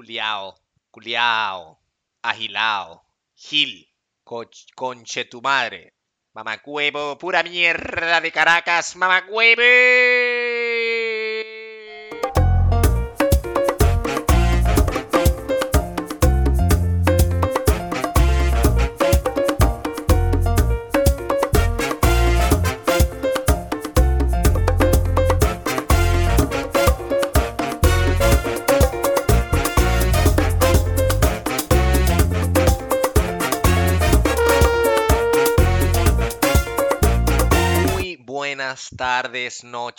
culiao, culiao, agilao, gil, coch, conche tu madre, mamacuevo, pura mierda de Caracas, mamacuevo.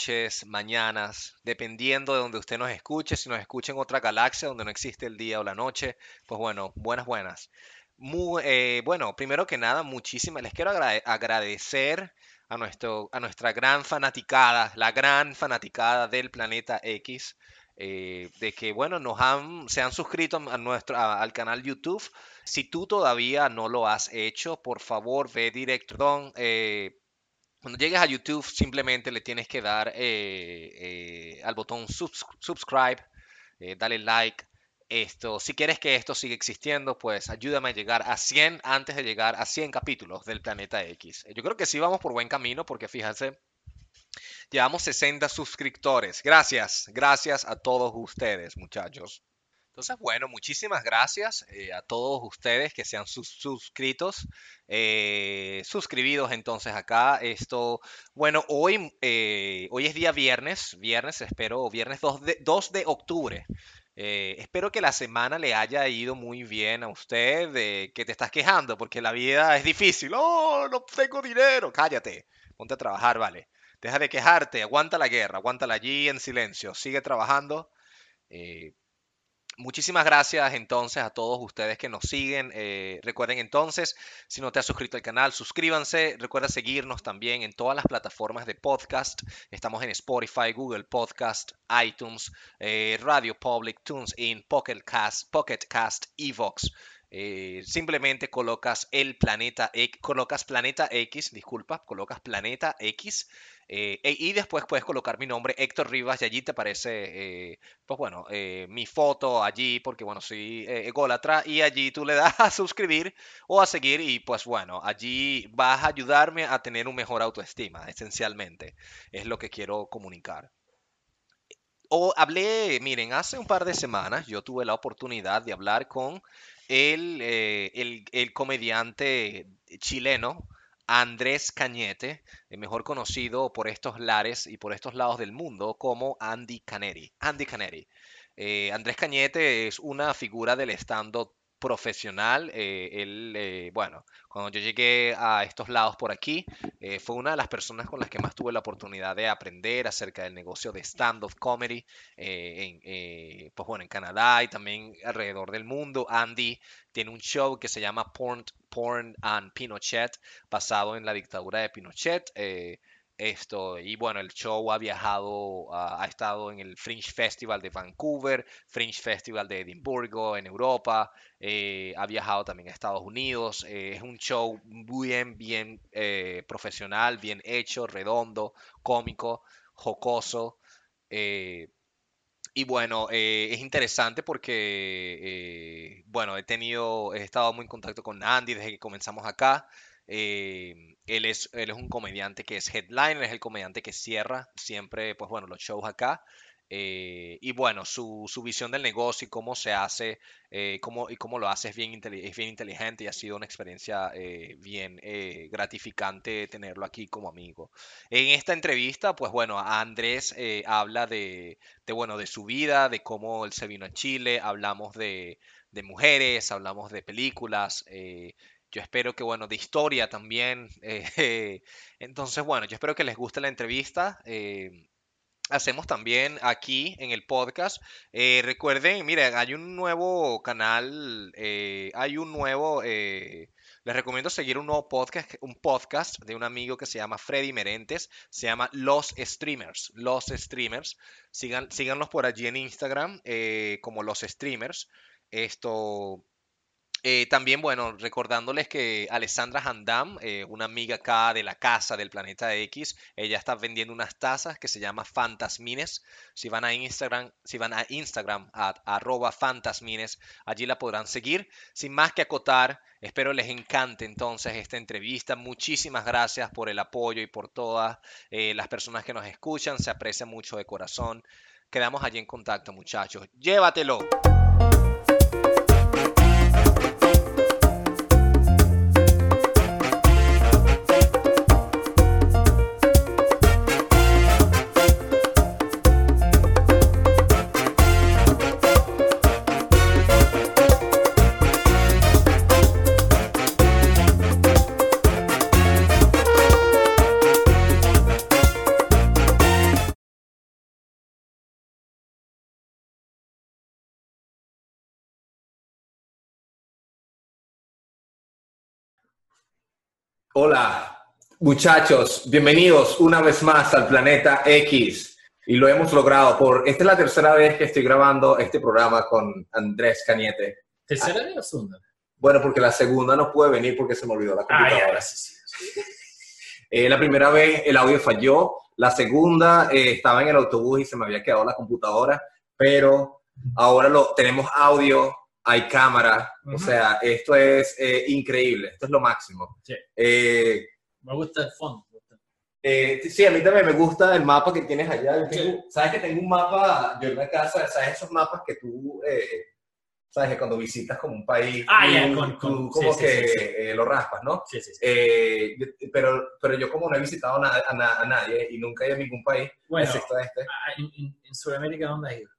Noches, mañanas, dependiendo de donde usted nos escuche. Si nos escucha en otra galaxia donde no existe el día o la noche, pues bueno, buenas, buenas. Muy, eh, bueno, primero que nada, muchísimas, les quiero agrade- agradecer a nuestro, a nuestra gran fanaticada, la gran fanaticada del planeta X, eh, de que, bueno, nos han, se han suscrito a nuestro, a- al canal YouTube. Si tú todavía no lo has hecho, por favor, ve directo, eh, cuando llegues a YouTube, simplemente le tienes que dar eh, eh, al botón subs- subscribe, eh, dale like. Esto, si quieres que esto siga existiendo, pues ayúdame a llegar a 100 antes de llegar a 100 capítulos del Planeta X. Yo creo que sí vamos por buen camino porque fíjense, llevamos 60 suscriptores. Gracias, gracias a todos ustedes, muchachos. Entonces, bueno, muchísimas gracias eh, a todos ustedes que se han sus- suscritos, eh, suscribidos entonces acá. Esto, bueno, hoy, eh, hoy es día viernes, viernes, espero, viernes 2 de, 2 de octubre. Eh, espero que la semana le haya ido muy bien a usted, de que te estás quejando porque la vida es difícil. Oh, no tengo dinero. Cállate, ponte a trabajar, vale. Deja de quejarte, aguanta la guerra, aguántala allí en silencio, sigue trabajando. eh, Muchísimas gracias entonces a todos ustedes que nos siguen. Eh, recuerden entonces, si no te has suscrito al canal, suscríbanse. Recuerda seguirnos también en todas las plataformas de podcast. Estamos en Spotify, Google Podcast, iTunes, eh, Radio Public, TuneIn, Pocket Cast, Pocket Cast, Evox. Eh, simplemente colocas el planeta X, colocas planeta X, disculpa, colocas planeta X eh, e- y después puedes colocar mi nombre, Héctor Rivas, y allí te aparece, eh, pues bueno, mi foto allí, porque bueno, soy ególatra, y allí tú le das a suscribir o a seguir, y pues bueno, allí vas a ayudarme a tener un mejor autoestima, esencialmente, es lo que quiero comunicar. O hablé, miren, hace un par de semanas yo tuve la oportunidad de hablar con el, eh, el, el comediante chileno Andrés Cañete, eh, mejor conocido por estos lares y por estos lados del mundo como Andy Caneri. Andy Caneri. Eh, Andrés Cañete es una figura del stand-up profesional. eh, él, eh, bueno, cuando yo llegué a estos lados por aquí, eh, fue una de las personas con las que más tuve la oportunidad de aprender acerca del negocio de stand-up comedy en, pues bueno, en Canadá y también alrededor del mundo. Andy tiene un show que se llama Porn, Porn and Pinochet, basado en la dictadura de Pinochet. Esto, y bueno, el show ha viajado, ha, estado en el Fringe Festival de Vancouver, Fringe Festival de Edimburgo, en Europa, eh, ha viajado también a Estados Unidos. eh, es un show bien, bien eh, profesional, bien hecho, redondo, cómico, jocoso. y bueno, eh, es interesante porque, eh, bueno, he tenido, he estado muy en contacto con Andy desde que comenzamos acá. Eh, él es, él es un comediante que es headliner, es el comediante que cierra siempre, pues bueno, los shows acá. Eh, y bueno, su, su visión del negocio y cómo se hace, eh, cómo, y cómo lo hace es bien, es bien inteligente y ha sido una experiencia eh, bien eh, gratificante tenerlo aquí como amigo. En esta entrevista, pues bueno, Andrés eh, habla de, de, bueno, de su vida, de cómo él se vino a Chile, hablamos de, de mujeres, hablamos de películas, eh, yo espero que, bueno, de historia también. eh, entonces, bueno, yo espero que les guste la entrevista. eh, hacemos también aquí en el podcast. eh, recuerden, miren, hay un nuevo canal, hay un nuevo, les recomiendo seguir un nuevo podcast, un podcast de un amigo que se llama Freddy Merentes, se llama Los Streamers, Los Streamers. Sigan, síganlos por allí en Instagram como Los Streamers. Esto, Eh, también, bueno, recordándoles que Alessandra Handam, eh, una amiga acá de la casa del Planeta X, ella está vendiendo unas tazas que se llama Fantasmines. Si van a Instagram, si van a Instagram, a, arroba Fantasmines, allí la podrán seguir. Sin más que acotar, espero les encante entonces esta entrevista. Muchísimas gracias por el apoyo y por todas eh, las personas que nos escuchan. Se aprecia mucho de corazón. Quedamos allí en contacto, muchachos. Llévatelo. Hola, muchachos, bienvenidos una vez más al Planeta X. Y lo hemos logrado por. Esta es la tercera vez que estoy grabando este programa con Andrés Cañete. ¿Tercera vez o segunda? Bueno, porque la segunda no puede venir porque se me olvidó la Ah, computadora. ya, sí, sí. Eh, la primera vez el audio falló. La segunda eh, estaba en el autobús y se me había quedado la computadora. Pero ahora lo tenemos audio, hay cámara. O Ujú. sea, esto es eh, increíble. Esto es lo máximo. Sí. Eh, Me gusta el fondo. Eh, sí, a mí también me gusta el mapa que tienes allá. Yo Sí. tengo- Sabes que tengo un mapa, yo en la casa, sabes esos mapas que tú, eh, sabes que cuando visitas como un país, Ah, tú, ya, con- tú con- como sí, que sí, sí. eh, lo raspas, ¿no? Sí, sí, sí. Eh, yo- pero, pero yo como no he visitado na- a, na- a nadie y nunca he ido a ningún país, bueno, excepto este, ah, en, en- en Sudamérica, ¿dónde has ido?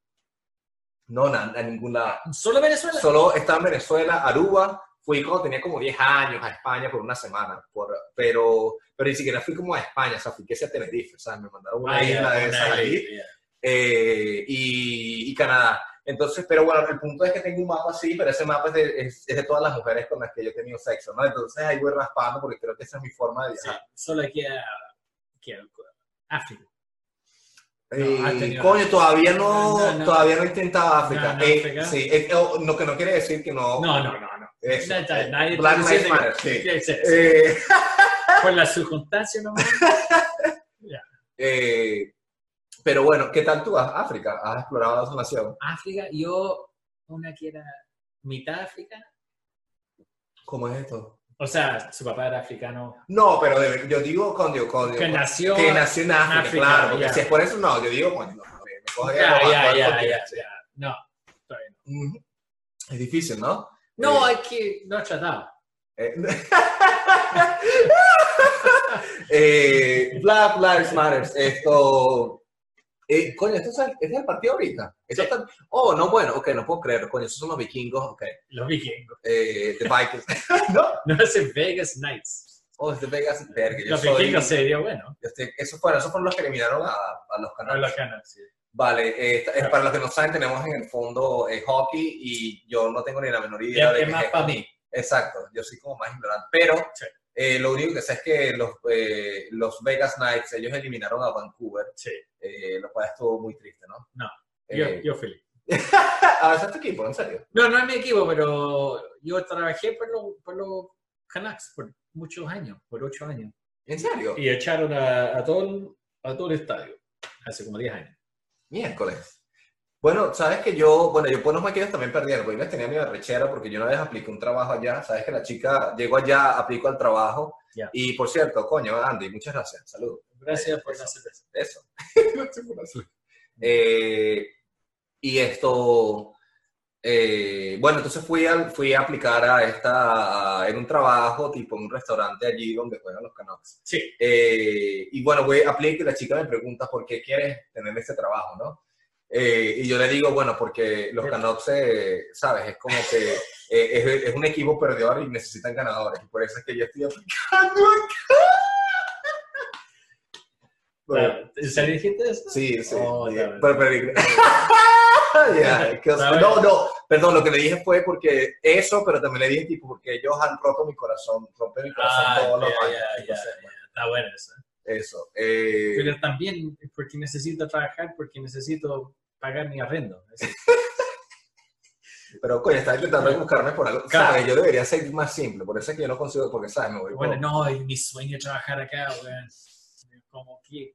No, na- a ningún lado. ¿Solo Venezuela? Solo estaba en Venezuela, Aruba, fui cuando tenía como 10 años a España por una semana, por, pero, pero ni siquiera fui como a España, o sea, fui que sea a Tenerife, ¿sabes? Me mandaron una Ah, isla ya, de esas ahí. eh, y, y Canadá. Entonces, pero bueno, el punto es que tengo un mapa así, pero ese mapa es de, es, es de todas las mujeres con las que yo he tenido sexo, ¿no? Entonces ahí voy raspando porque creo que esa es mi forma de Sí, viajar. solo aquí a, aquí a África. Eh, coño, todavía no, No, no. todavía no he intentado África. No, Eh, África. sí, eh, lo que no quiere decir que no. No, no, no, no. Eso, Nadie- eh, Black Lives Matter, sí. que- sí, sí. Por las circunstancias nomás. pero bueno, ¿qué tal tú? África, has explorado esa nación. África, yo, una que era mitad africana. ¿Cómo es esto? O sea, su papá era africano. No, pero de- yo digo con Dios, con Que nació. que nació en África, África, claro, porque ya. si es por eso no, yo digo, me coge Ya, ya, ya. No, todavía no. Ujú. Es difícil, ¿no? No, Eh, hay que. No he tratado. eh, eh, Black Lives Matter, esto... Eh, coño, ¿esto es el, este es el partido ahorita? ¿Esto Sí. está- Oh, no, bueno, ok, no puedo creer, coño, esos son los vikingos, ok. Los vikingos. Eh, The Vikings. ¿No? No es en Vegas Knights. Oh, es de Vegas, yo Los soy... vikingos sería bueno. estoy- esos, fueron, esos fueron los que eliminaron a, a los canales. los ganan, sí. Vale, eh, para los que no saben, tenemos en el fondo eh, hockey y yo no tengo ni la menor idea Es- de qué más es para mí. Exacto, yo soy como más ignorante. Pero Sí. Eh, lo único que sé es que los, eh, los Vegas Knights, ellos eliminaron a Vancouver, Sí. eh, lo cual estuvo muy triste, ¿no? No, Yo, Eh, yo feliz. ah, es tu equipo, en serio. No, no es mi equipo, pero yo trabajé por los por los Canucks por muchos años, por ocho años. ¿En serio? Y echaron a, a todo, a todo el estadio hace como 10 años. Miércoles. Bueno, sabes que yo, bueno, yo por los maquillos también perdieron, porque yo les tenía mi arrechera porque yo una vez apliqué un trabajo allá, sabes que la chica llegó allá, aplicó al trabajo, Ya. y por cierto, coño, Andy, muchas gracias, saludos. Gracias por Eso. Eso. Gracias por hacerlo. Eh, y esto, eh, bueno, entonces fui a, fui a aplicar a esta, a- en un trabajo, tipo en un restaurante allí donde juegan los Canucks. Sí, Eh, y bueno, voy, aplico y la chica me pregunta por qué quieres tener este trabajo, ¿no? Eh, y yo le digo, bueno, porque los Canucks, eh, ¿sabes? Es como que eh, es, es un equipo perdedor y necesitan ganadores. Y por eso es que yo estoy aplicando acá. Bueno, ¿se le dijiste eso? Sí, sí. Oh, ves. pero, pero- Está no, no, perdón, lo que le dije fue porque eso, pero también le dije tipo porque ellos han roto mi corazón, rompen mi corazón Ah, todos los ya, años. entonces, ya. Está bueno eso. ¿eh? Eso. eh, Pero también porque necesito trabajar, porque necesito pagar mi arrendo. Eso. Pero, coño, estaba intentando buscarme por algo. Claro. ¿Sabes? Yo debería ser más simple. Por eso es que yo no consigo, porque, ¿sabes? Me voy Bueno, por- no, es mi sueño trabajar acá, weón. Como, ¿qué,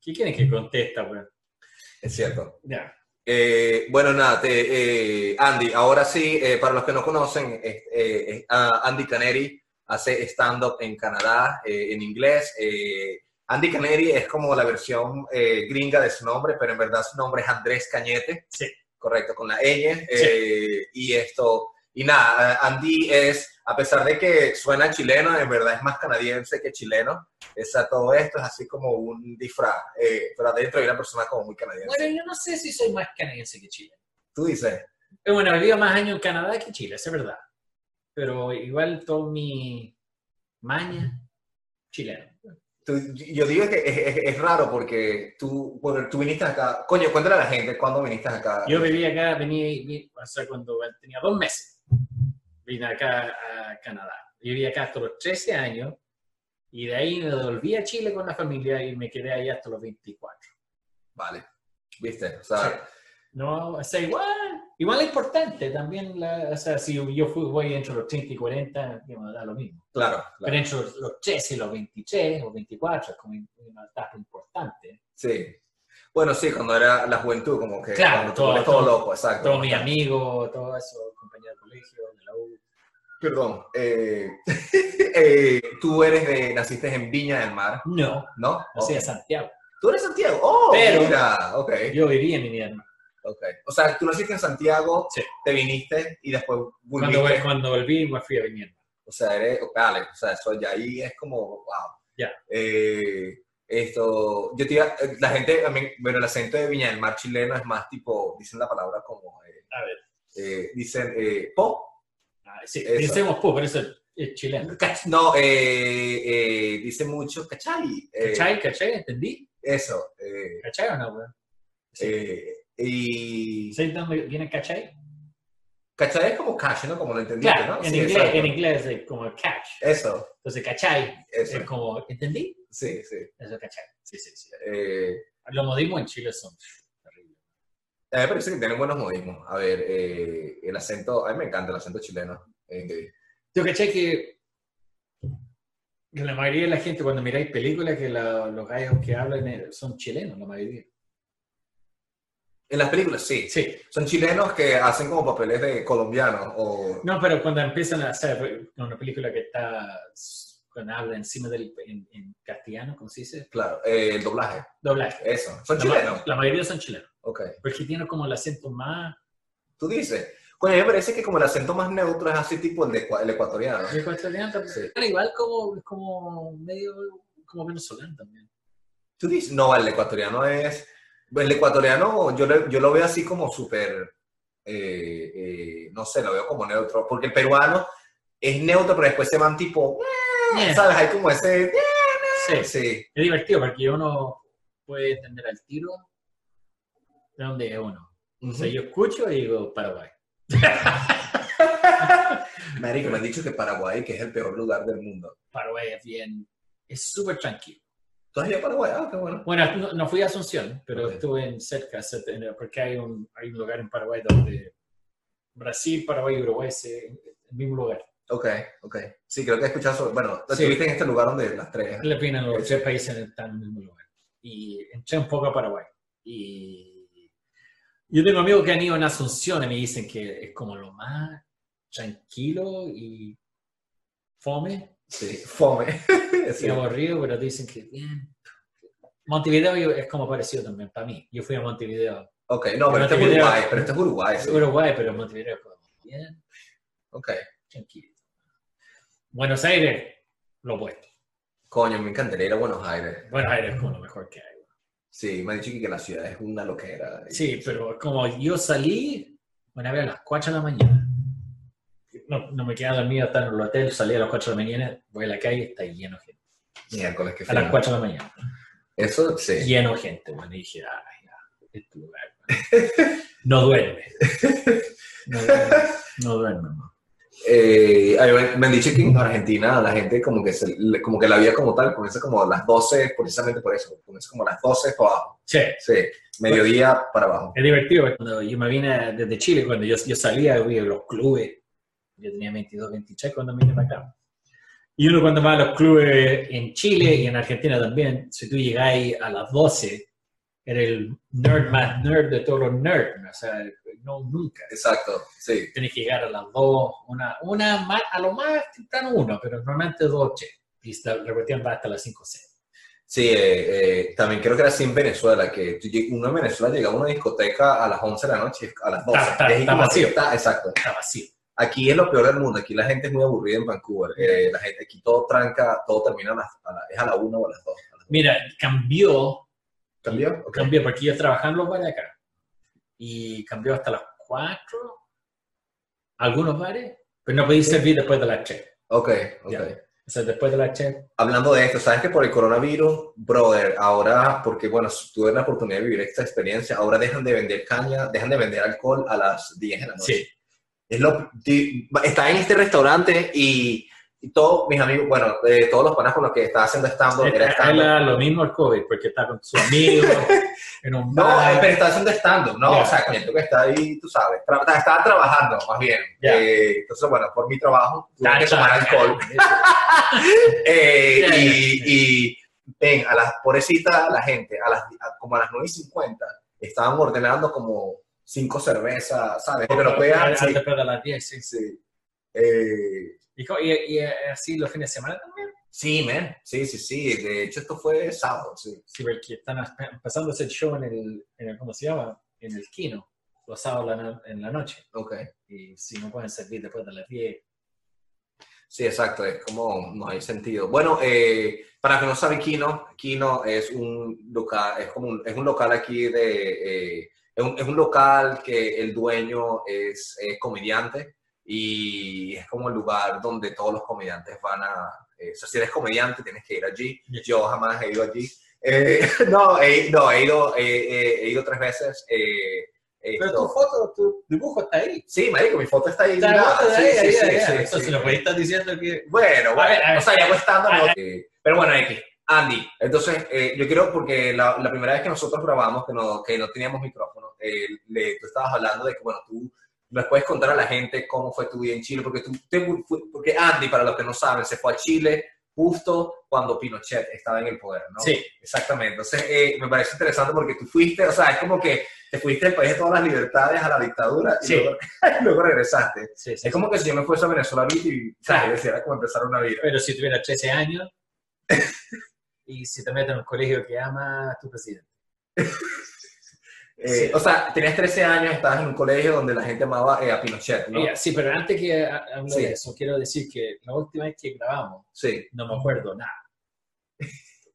¿qué quieren que contesta, weón? Es cierto. Ya. Eh, bueno, nada, te- eh, Andy, ahora sí, eh, para los que no conocen, eh, ah, Andy Caneri hace stand-up en Canadá, en inglés. Andy Caneri es como la versión eh, gringa de su nombre, pero en verdad su nombre es Andrés Cañete. Sí. Correcto, con la ñ. eh, y esto, y nada, Andy es, a pesar de que suena chileno, en verdad es más canadiense que chileno. Esa, todo esto es así como un disfraz, eh, pero adentro hay una persona como muy canadiense. Bueno, yo no sé si soy más canadiense que Chile. Tú dices. Eh, Bueno, he vivido más años en Canadá que Chile, es verdad. Pero igual todo mi maña chileno. Tú- yo digo que es, es- es raro porque tú, bueno, tú viniste acá. Coño, cuéntale a la gente cuándo viniste acá. Yo viví acá, vení, o sea, cuando tenía dos meses, vine acá a Canadá. Viví acá hasta los 13 años y de ahí me volví a Chile con la familia y me quedé ahí hasta los 24. Vale. ¿Viste? O sea, No, o sea, igual, igual es importante también, la, o sea, si yo fui, voy entre los 30 y 40, digamos, da lo mismo. claro. claro. Pero entre los, los 13 y los 23 o 24 es como una etapa importante. Sí. Bueno, sí, cuando era la juventud, como que Claro, todo- todo, todo- loco, exacto. Todos mis amigos, todo eso, compañeros de colegio, de la U. Perdón. eh, eh, tú eres de, naciste en Viña del Mar, No, ¿no? nací Ok. en Santiago. Tú eres Santiago. Oh, Pero- mira. Ok, Yo viví en invierno. Ok. O sea, tú naciste en Santiago, Sí. te viniste y después Cuando, volviste. cuando volví, me fui a invierno. O sea, eres, vale, o sea, eso ya ahí es como, wow. Ya. Eh, esto, yo te iba- la gente bueno, el acento de Viña del Mar chileno es más tipo, dicen la palabra como, eh, A ver. eh, dicen, eh, po, Ah, sí, Eso. pues, por eso es chileno. no, eh, eh, dicen mucho, ¿cachai? ¿Cachai? ¿Cachai? ¿Entendí? Eso, ¿Cachai o no, weón? Sí. Y ¿Sabes dónde viene cachai? ¿cachai? es como cash, ¿no? Como lo entendiste, Claro, ¿no? en, Sí, inglés, en inglés es como catch. Eso, Entonces, cachai eso, es como, ¿entendí? sí, sí. Eso es cachai. Sí, sí, sí. Eh, Los modismos en Chile son terribles. A mí me parece que tienen buenos modismos. A ver, eh, el acento, a mí me encanta el acento chileno. Eh, ¿Tú cachai que, la mayoría de la gente, cuando miráis películas, que la- los gallos que hablan eh, son chilenos, la mayoría? En las películas, sí. Sí. Son chilenos que hacen como papeles de colombianos. O, No, pero cuando empiezan a hacer una película que está, cuando habla encima del, en, en castellano, ¿cómo se dice? claro, eh, el doblaje. Doblaje. Eso. Son La, ma- chilenos. la mayoría son chilenos. Ok. Porque tienen como el acento más Tú dices. Bueno, a mí me parece que como el acento más neutro es así tipo el, de, el ecuatoriano. ecuatoriano, también. Sí. Pero igual como, como medio como venezolano también. Tú dices, no, el ecuatoriano es... El ecuatoriano yo, le- yo lo veo así como súper... eh, eh, no sé, lo veo como neutro. Porque el peruano es neutro, pero después se van tipo... Eh, ¿Sabes? Hay como ese... sí. Sí. Es divertido porque uno puede entender al tiro de dónde es uno. O sea, yo escucho y digo Paraguay. Marico, me han dicho que Paraguay, que es el peor lugar del mundo. Paraguay es bien, es súper tranquilo. ¿Tú has ido a Paraguay? Ah, qué bueno. Bueno, no, no fui a Asunción, pero Ok. estuve en cerca, en- porque hay un, hay un lugar en Paraguay donde Brasil, Paraguay y Uruguay en el mismo lugar. Ok, ok. Sí, creo que he escuchado sobre... Bueno, Sí. estuviste en este lugar donde las tres... Le opinan los tres países están en el mismo lugar. Y entré un poco a Paraguay. Y yo tengo amigos que han ido en Asunción y me dicen que es como lo más tranquilo y fome, Sí, fome. Sí. y aburrido, pero dicen que bien. Montevideo es como parecido también para mí. Yo fui a Montevideo, Ok, no, pero este es Uruguay, pero este es Uruguay, sí. Uruguay, pero Montevideo es como bien Ok. tranquilo. Buenos Aires, lo opuesto. Coño, me encantaría ir a Buenos Aires. Buenos Aires es como lo mejor que hay. Sí, me han dicho que la ciudad es una loquera. Sí, pero como yo salí una vez a las 4 de la mañana. No, no me quedaba dormido hasta en el hotel, salí a las 4 de la mañana, voy a la calle, está lleno de gente. Miércoles, que A las 4 de la mañana, Eso, sí. lleno de gente, bueno, y dije, ay, ya, este lugar. No duerme. No duerme, no duerme. man. Eh, me, han dicho que en Argentina la gente como que, se, como que la vida como tal comienza como a las 12, precisamente por eso, comienza como a las 12 para abajo. Sí, Sí, mediodía para abajo. es divertido. Cuando yo me vine desde Chile, cuando yo, yo salía, yo los clubes. Yo tenía 22, 23 cuando vine para acá. Y uno cuando va a los clubes en Chile y en Argentina también, si tú llegáis a las 12, eres el nerd más nerd de todos los nerds. O sea, no, nunca. Exacto, sí. Tienes que llegar a las 2, una, una más, a lo más temprano uno, pero normalmente 2, che. Y esta repetición va hasta las 5 o 6. Sí, eh, eh, también creo que era así en Venezuela, que uno en Venezuela llegaba a una discoteca a las 11 de la noche, a las 12. Está- está- está vacío. está- exacto. Está vacío. Aquí es lo peor del mundo, aquí la gente es muy aburrida en Vancouver. Eh, la gente, aquí todo tranca, todo termina a las, a la- es a la 1 o a las 2. Mira, cambió ¿Cambió? Ok. Cambió, porque yo trabajaba en los bares acá. Y cambió hasta las 4. Algunos bares, pero no podéis servir después de las 3. Ok, ok. Ya. O sea, después de las 3. Hablando de esto, ¿sabes que por el coronavirus, brother, ahora, porque bueno, tuve la oportunidad de vivir esta experiencia, ahora dejan de vender caña, dejan de vender alcohol a las 10 de la noche. Sí. Es lo, está en este restaurante y, y todos mis amigos, bueno, eh, todos los panas con los que estaba haciendo stand-up, era stand-up. lo mismo el COVID, porque está con sus amigos en un No, bar. eh, pero está haciendo stand-up, ¿no? Ya. O sea, tú que está ahí, tú sabes, tra- estaba trabajando, más bien. Ya. Eh, entonces, bueno, por mi trabajo, tuve que tomar alcohol. Eh, ya, y, y, ven, a las, pobrecita la gente, a las, a- como a las 9 y 50, estaban ordenando como cinco cervezas, ¿sabes? Pero vean, Antes sí, Después de las 10, sí. sí. Eh, Y, y, y así los fines de semana también. sí, man, sí, sí, sí. De hecho, esto fue sábado, sí. Sí, porque están empezando a hacer show en el, en el, ¿cómo se llama? En el Kino, los sábados en la noche. Ok. Y si no pueden servir después de las 10, Sí, exacto, es como no hay sentido. Bueno, eh, para que no sabe Kino, Kino es un local, es como un, es un local aquí de, eh, es, un, es un local que el dueño es, es comediante y es como el lugar donde todos los comediantes van a, eh, o sea, si eres comediante tienes que ir allí. Yo jamás he ido allí. Eh, no, he, no, he ido, eh, he ido tres veces. eh, Pero esto- tu foto, tu dibujo está ahí. Sí, marico, mi foto está ahí. Está foto de ahí, sí, ahí, sí, ahí, sí, sí, Entonces, lo puedes estar diciendo que. Bueno, bueno, ver, a ver. o sea, ya A no, pero bueno, X, Andy, entonces eh, yo quiero, porque la, la primera vez que nosotros grabamos, que no, que no teníamos micrófono, eh, le, tú estabas hablando de que, bueno, tú les puedes contar a la gente cómo fue tu vida en Chile, porque tú, te- porque Andy, para los que no saben, se fue a Chile justo cuando Pinochet estaba en el poder, ¿no? Sí, Exactamente, entonces eh, me parece interesante porque tú fuiste, o sea, es como que te fuiste del país de todas las libertades a la dictadura y Sí. luego, luego regresaste. sí, sí. Es como que si yo me fuese a Venezuela y, ¿sabes? Decía, como empezar una vida. Pero si tuviera 13 años y si te metes en un colegio que ama a tu presidente. Eh, Sí. O sea, tenías 13 años, estabas en un colegio donde la gente amaba eh, a Pinochet, ¿no? Mira, sí, pero antes que ha- hable Sí. de eso, quiero decir que la última vez que grabamos, Sí. no me acuerdo nada.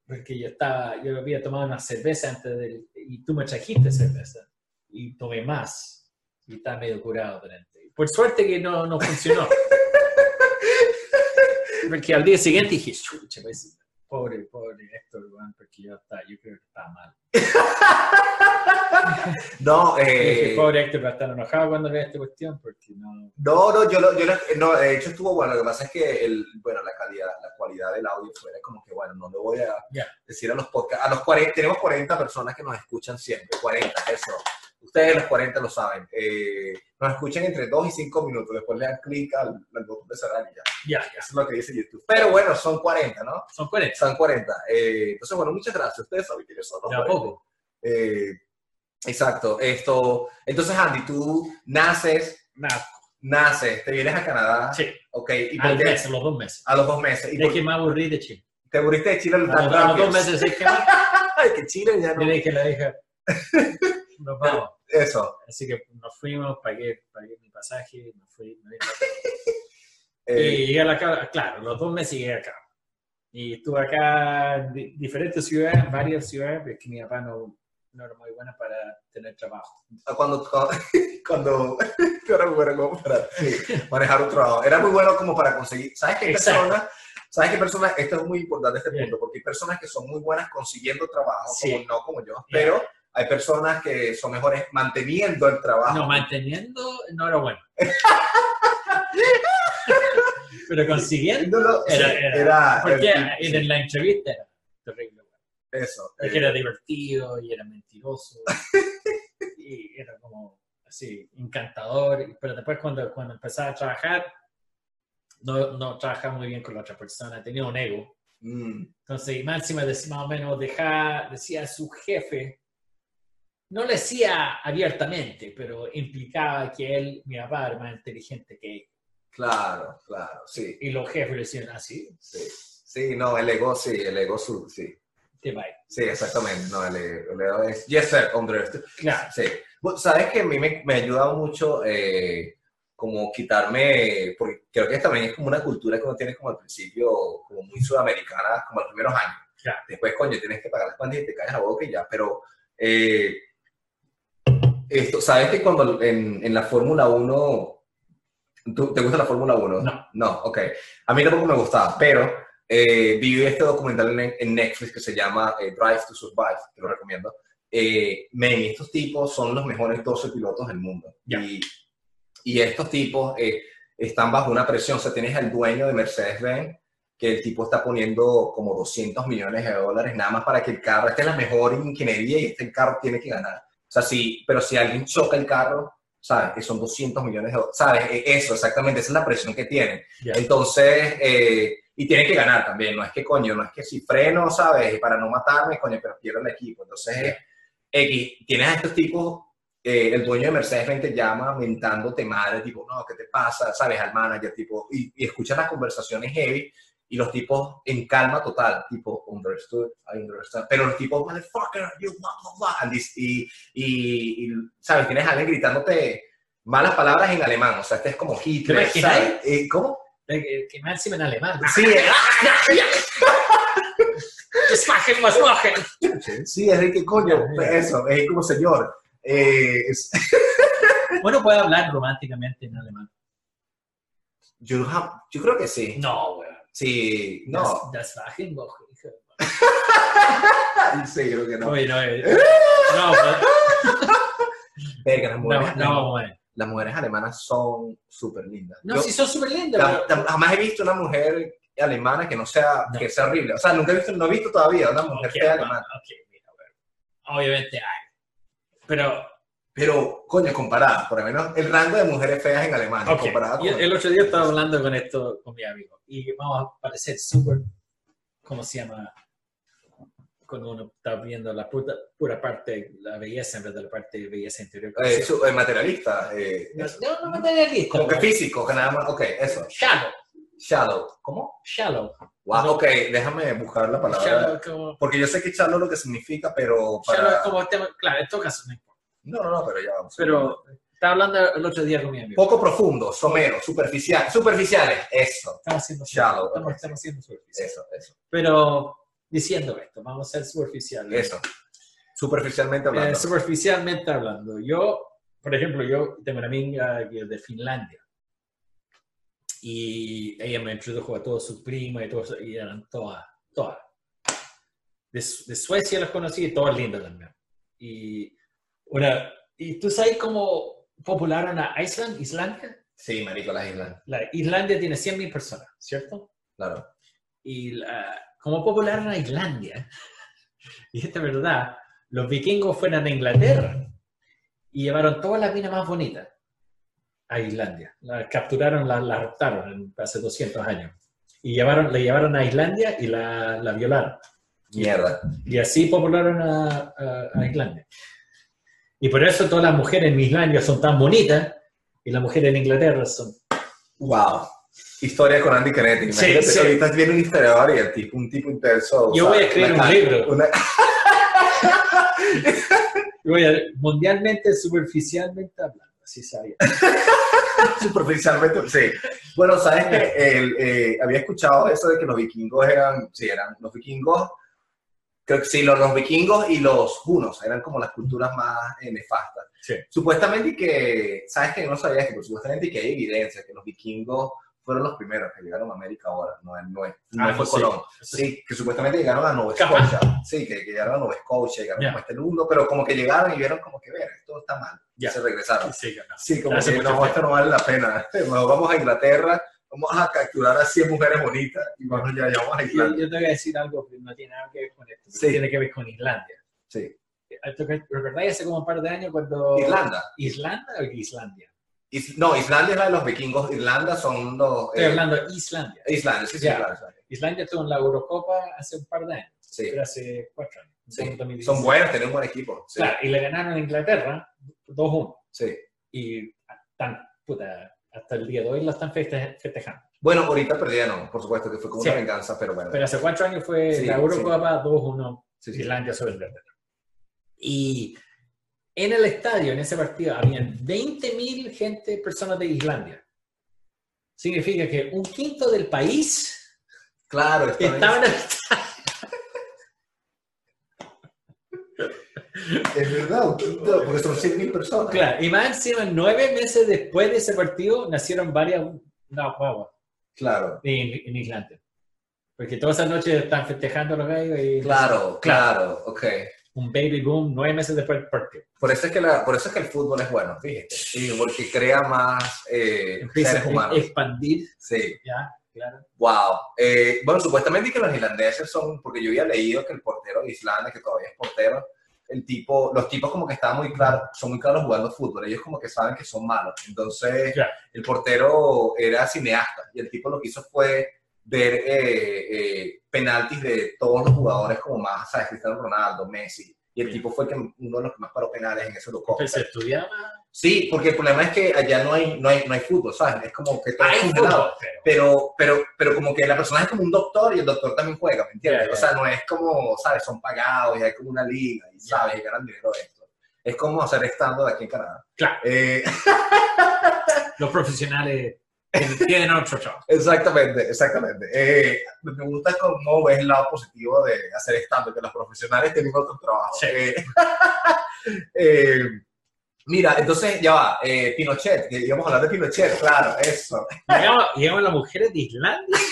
Porque yo estaba, yo había tomado una cerveza antes del, y tú me trajiste cerveza y tomé más y estaba medio curado durante. Por suerte que no, no funcionó. Porque al día siguiente dije, chucha, pues, pobre, pobre Héctor, weón, porque yo, estaba, yo creo que estaba mal. No, eh, pobre Héctor va a estar enojado cuando vea esta cuestión porque no... no, no, yo, lo- yo lo- no, de hecho estuvo bueno, lo que pasa es que el, bueno, la calidad, la cualidad del audio fuera como que, bueno, no le voy a decir a los podcasts, a los 40, tenemos 40 personas que nos escuchan siempre, 40, eso. Ustedes los 40 lo saben. Eh, nos escuchan entre 2 y 5 minutos, después le dan clic al, al botón de cerrar y ya. Ya, ya, Eso es lo que dice YouTube. Pero bueno, son 40, ¿no? son 40. Son 40. Eh, entonces, bueno, muchas gracias. Ustedes saben quiénes son los De a 40. poco. Eh, exacto. Esto, entonces, Andy, tú naces, Nada, naces, te vienes a Canadá. sí, Ok, ¿y al mes, a los dos meses. A los dos meses. ¿Y Es por que me aburrí de Chile. ¿Te aburriste de Chile A los, a los dos meses es que Ay, que Chile ya no... dije a la hija, nos vamos. Eso. Así que nos fuimos, pagué, pagué mi pasaje, me fui. me. Eh, Y llegué a la casa, claro, los dos meses llegué acá. Y estuve acá en di- diferentes ciudades, en varias ciudades, porque mi papá no, no era muy buena para tener trabajo. cuando... Cuando... cuando tú eras muy bueno como para manejar un trabajo. Era muy bueno como para conseguir... ¿Sabes qué personas... ¿Sabes qué personas? Esto es muy importante este Bien. punto, porque hay personas que son muy buenas consiguiendo trabajo, Sí. como no como yo, pero hay personas que son mejores manteniendo el trabajo. No, manteniendo no era bueno. Pero consiguiendo, No, no, sí, era, era, era- porque era- en la entrevista era terrible. Eso. Es eh, que era divertido y era mentiroso. y era como así, encantador. y- Pero después cuando, cuando empezaba a trabajar, no, no trabajaba muy bien con la otra persona, tenía un ego. mm, Entonces, Máxima decía, más o menos deja, decía a su jefe, no le decía abiertamente, pero implicaba que él, mi papá, era más inteligente que él. claro, claro, sí, Y los jefes le decían, así, sí. Sí, no, el ego, sí, el ego, su- sí. te va. Sí, exactamente. No, el, el ego es. Yes, sir, understood. Claro, Sí. Sabes que a mí me, me ha ayudado mucho eh, como quitarme, porque creo que también es como una cultura que uno tiene como al principio, como muy sudamericana, como los primeros años. Claro. Después, coño, tienes que pagar las cuentas y te caes la boca y ya. Pero, eh, esto, ¿sabes que cuando en, en la Fórmula 1, ¿tú- ¿te gusta la Fórmula 1? No. No, ok. A mí tampoco me gustaba, pero eh, vi este documental en, en Netflix que se llama eh, Drive to Survive, te lo recomiendo. Eh, estos tipos son los mejores 12 pilotos del mundo. Ya. Y, y estos tipos eh, están bajo una presión. O sea, tienes al dueño de Mercedes-Benz que el tipo está poniendo como 200 millones de dólares nada más para que el carro esté en la mejor ingeniería y este carro tiene que ganar. O sea, sí, pero si alguien choca el carro, ¿sabes? Que son 200 millones de dólares. ¿Sabes? E- Eso, exactamente, esa es la presión que tienen. Ya. Entonces, eh, y tienen que ganar también, no es que coño, no es que si freno, ¿sabes? Para no matarme, coño, pero pierdo el equipo. Entonces, X, tienes a estos tipos, eh, el dueño de Mercedes te llama mentándote madre, tipo, no, ¿qué te pasa? ¿Sabes? Al manager, tipo, y, y escuchas las conversaciones heavy y los tipos en calma total, tipo, understood, I understand. Pero los tipos, motherfucker, you blah, blah, blah. Y, y, y, ¿sabes? Tienes a alguien gritándote malas palabras en alemán, o sea, este es como Hitler? ¿sabes? Eh, ¿Cómo? que, que Máxima en alemán. Sí, eh, sí, es de que coño, eso, es como señor. Eh, es- Bueno, puede hablar románticamente en alemán. yo, yo creo que sí. No, güey. Sí, no. Das, das. Sí, creo que no. Oye, no, eh, no, pues, Verga, las mujeres, no, no, güey. las mujeres alemanas son súper lindas. No, Yo sí son súper lindas, pero- jamás he visto una mujer alemana que no sea, No. que sea horrible. O sea, nunca he visto, no he visto todavía una mujer Ok, fea bueno, alemana. ok, mira, güey. Obviamente hay. Pero, Pero, coño, comparada, por lo menos el rango de mujeres feas en Alemania, ok. comparada con... El otro día estaba hablando con esto con mi amigo. Y vamos a parecer súper, ¿cómo se llama? Cuando uno está viendo la pura, pura parte, la belleza en vez de la parte de belleza interior. ¿cómo eh, su- eh, materialista, eh, No, no, no materialista. como que físico, que nada más, ok, eso, Shallow. shallow, ¿cómo? Shallow. Wow, ok, déjame buscar la palabra, Shallow como... porque yo sé que shallow lo que significa, pero Shallow para... es como tema, claro, en todo caso no. No, no, pero ya vamos. Pero estaba hablando el otro día con mi amigo. Poco profundo, somero, superficial, superficiales, eso, Estamos haciendo Shallow, Estamos, estamos haciendo superficial. eso, eso, Pero diciendo esto, vamos a ser superficiales. eso. Superficialmente Eh, hablando. superficialmente hablando, yo, por ejemplo, yo tengo una amiga de Finlandia y ella me introdujo a todos sus primas y todos, y eran todas, todas. De, de Suecia las conocí y todas lindas también. Y, una, y tú sabes cómo popularon a Island, Islandia. Sí, marico, las islas, La Islandia tiene 100.000 personas, ¿cierto? claro. y la- como popularon a Islandia, y esta es verdad, los vikingos fueron a Inglaterra y llevaron todas las minas más bonitas a Islandia. La capturaron, la, la raptaron hace 200 años. Y llevaron, la llevaron a Islandia y la, la violaron. Mierda. Y así popularon a, a- a Islandia. Y por eso todas las mujeres en Islandia son tan bonitas y las mujeres en Inglaterra son... Wow. Historia con Andy Canetti. Sí, sí. ahorita viene un historiador y el tipo, un tipo intenso. Yo voy a escribir Una un libro. una- Voy a- mundialmente, superficialmente hablando, así sabía. Superficialmente, sí. Bueno, sabes que había escuchado eso de que los vikingos eran, sí, eran los vikingos, creo que sí, los, los vikingos y los hunos eran como las culturas más eh, nefastas. Sí. Supuestamente que, sabes que no sabía esto, pero supuestamente que hay evidencia que los vikingos fueron los primeros que llegaron a América ahora, no, es- no, no Ah, fue sí. Colón. Sí, que supuestamente llegaron a Nueva. Escocia. Sí, que, que llegaron a Nueva Escocia, llegaron Ya. como a este mundo, pero como que llegaron y vieron como que, ver, esto está mal. Ya. Se regresaron. Sí, que no. Sí, como Hace que no, esto no vale la pena. Mejor vamos a Inglaterra, vamos a capturar a 100 mujeres bonitas y vamos ya llevamos a Islandia. yo te voy a decir algo que no tiene nada que ver con esto, Sí. tiene que ver con Islandia. Sí. Que- ¿Recordáis hace como un par de años cuando... Irlanda. ¿Islanda o Islandia? Is- no, Islandia es la de los vikingos. Irlanda son los. Estoy eh, hablando Islandia. Islandia, sí, sí, Ya. claro, Islandia. Islandia estuvo en la Eurocopa hace un par de años, Sí, pero hace cuatro años. sí. en 2016. Son buenos, tienen un buen equipo. Claro, y le ganaron a Inglaterra 2-1. sí. Y están, puta, hasta el día de hoy la están feste- festejando. Bueno, ahorita perdieron, por supuesto, que fue como Sí. una venganza, pero bueno. Pero hace cuatro años fue Sí, la Eurocopa 2-1 Sí, sí. Islandia sobre Inglaterra. Y en el estadio, en ese partido, habían 20.000 gente, personas de Islandia. Significa que un quinto del país Claro, estaba en el estadio. Es verdad, un quinto, porque son 100.000 personas. Claro, y más encima, nueve meses después de ese partido, nacieron varias no, guaguas Claro, en, en Islandia. Porque todas esas noches están festejando los gallos y claro, claro, ok. un baby boom nueve meses después del partido. Por eso es que, la, por eso es que el fútbol es bueno, fíjate. Sí, porque crea más eh, Empieza seres humanos. expandir, Sí, ya, claro. wow. Eh, bueno, supuestamente que los islandeses son, porque yo había leído que el portero de Islandia, que todavía es portero, el tipo, los tipos como que estaban muy claros, son muy claros jugando fútbol, ellos como que saben que son malos. Entonces, el portero era cineasta y el tipo lo que hizo fue ver eh, eh, penaltis de todos los jugadores como más, ¿sabes? Cristiano Ronaldo, Messi. Y el Sí. tipo fue que uno de los que más paró penales en ese. Entonces, se estudiaba. Sí, porque el problema es que allá no hay, no hay, no hay fútbol, ¿sabes? Es como que todo es congelado. fútbol, pero- Pero, pero, como que la persona es como un doctor y el doctor también juega, ¿me entiendes? O sea, no es como, ¿sabes? Son pagados y hay como una liga y, ¿sabes? Y ganan dinero de esto. Es como hacer estando de aquí en Canadá. Claro. Eh, Los profesionales tienen- otro trabajo. exactamente, exactamente. Eh, me gusta cómo ves el lado positivo de hacer estando, que los profesionales tienen otro trabajo. Sí. Eh, mira, entonces ya va, eh, Pinochet, que íbamos a hablar de Pinochet, claro, eso. Llegamos, llegamos las mujeres de Islandia.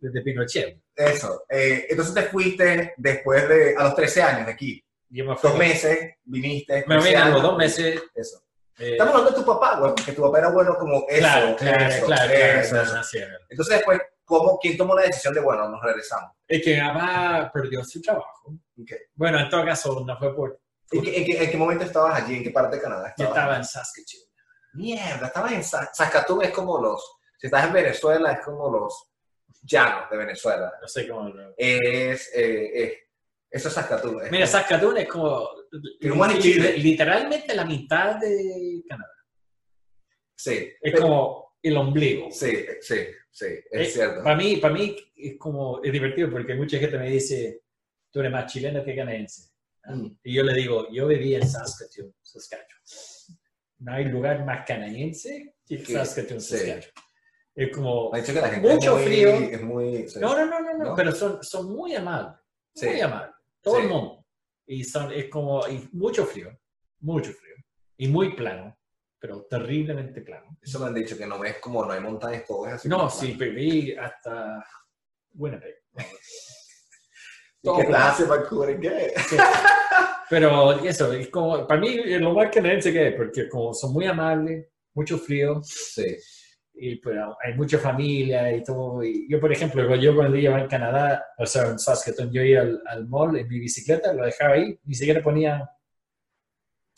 Desde Pinochet. Eso. Eh, entonces te fuiste después de, a los 13 años de aquí. Yo me fui. Dos meses, viniste. Me 13 vine a los dos meses. Eso. eh, Estamos hablando de tu papá, güey, porque tu papá era bueno como eso. claro, claro, eso, claro, eso, claro. Entonces después, ¿cómo, ¿quién tomó la decisión de, bueno, nos regresamos? Es que mi papá perdió su trabajo. Ok. Bueno, en todo caso, no fue por. ¿En qué, en qué- en qué momento estabas allí? ¿En qué parte de Canadá Yo estabas? estaba en Saskatchewan. Mierda, estabas en Sa- Saskatoon, es como los... Si estás en Venezuela, es como los llanos de Venezuela. No sé cómo. lo- Es... eh, es- eso es Saskatoon. es Mira, como- Saskatoon es como. Es literalmente la mitad de Canadá. Sí. Es Pero- como el ombligo. Sí, sí, sí, es Eh, cierto. Para mí, para mí es como, es divertido porque mucha gente me dice, tú eres más chileno que canadiense. Y yo le digo, yo viví en Saskatchewan, Saskatchewan. No hay lugar más canadiense que Que- Saskatchewan, sí. Es como, Mucho es muy, frío. Es muy, sí. no, no, no, no, no, ¿No? pero son, son muy amables, muy Sí. amables, todo el mundo. Y son, es como, y mucho frío, mucho frío, y muy plano, pero terriblemente plano. Eso me han dicho, que no ves como no hay montañas, todo es así. No, sí, plano. viví hasta Winnipeg. ¿Y qué hace Vancouver? ¿Qué? Sí. Pero eso, es como, para mí es lo más canadiense que es, porque como son muy amables, mucho frío, Sí. y pues hay mucha familia y todo. Y yo, por ejemplo, yo cuando iba en Canadá, o sea, en Saskatoon, yo iba al, al mall en mi bicicleta, lo dejaba ahí, ni siquiera ponía,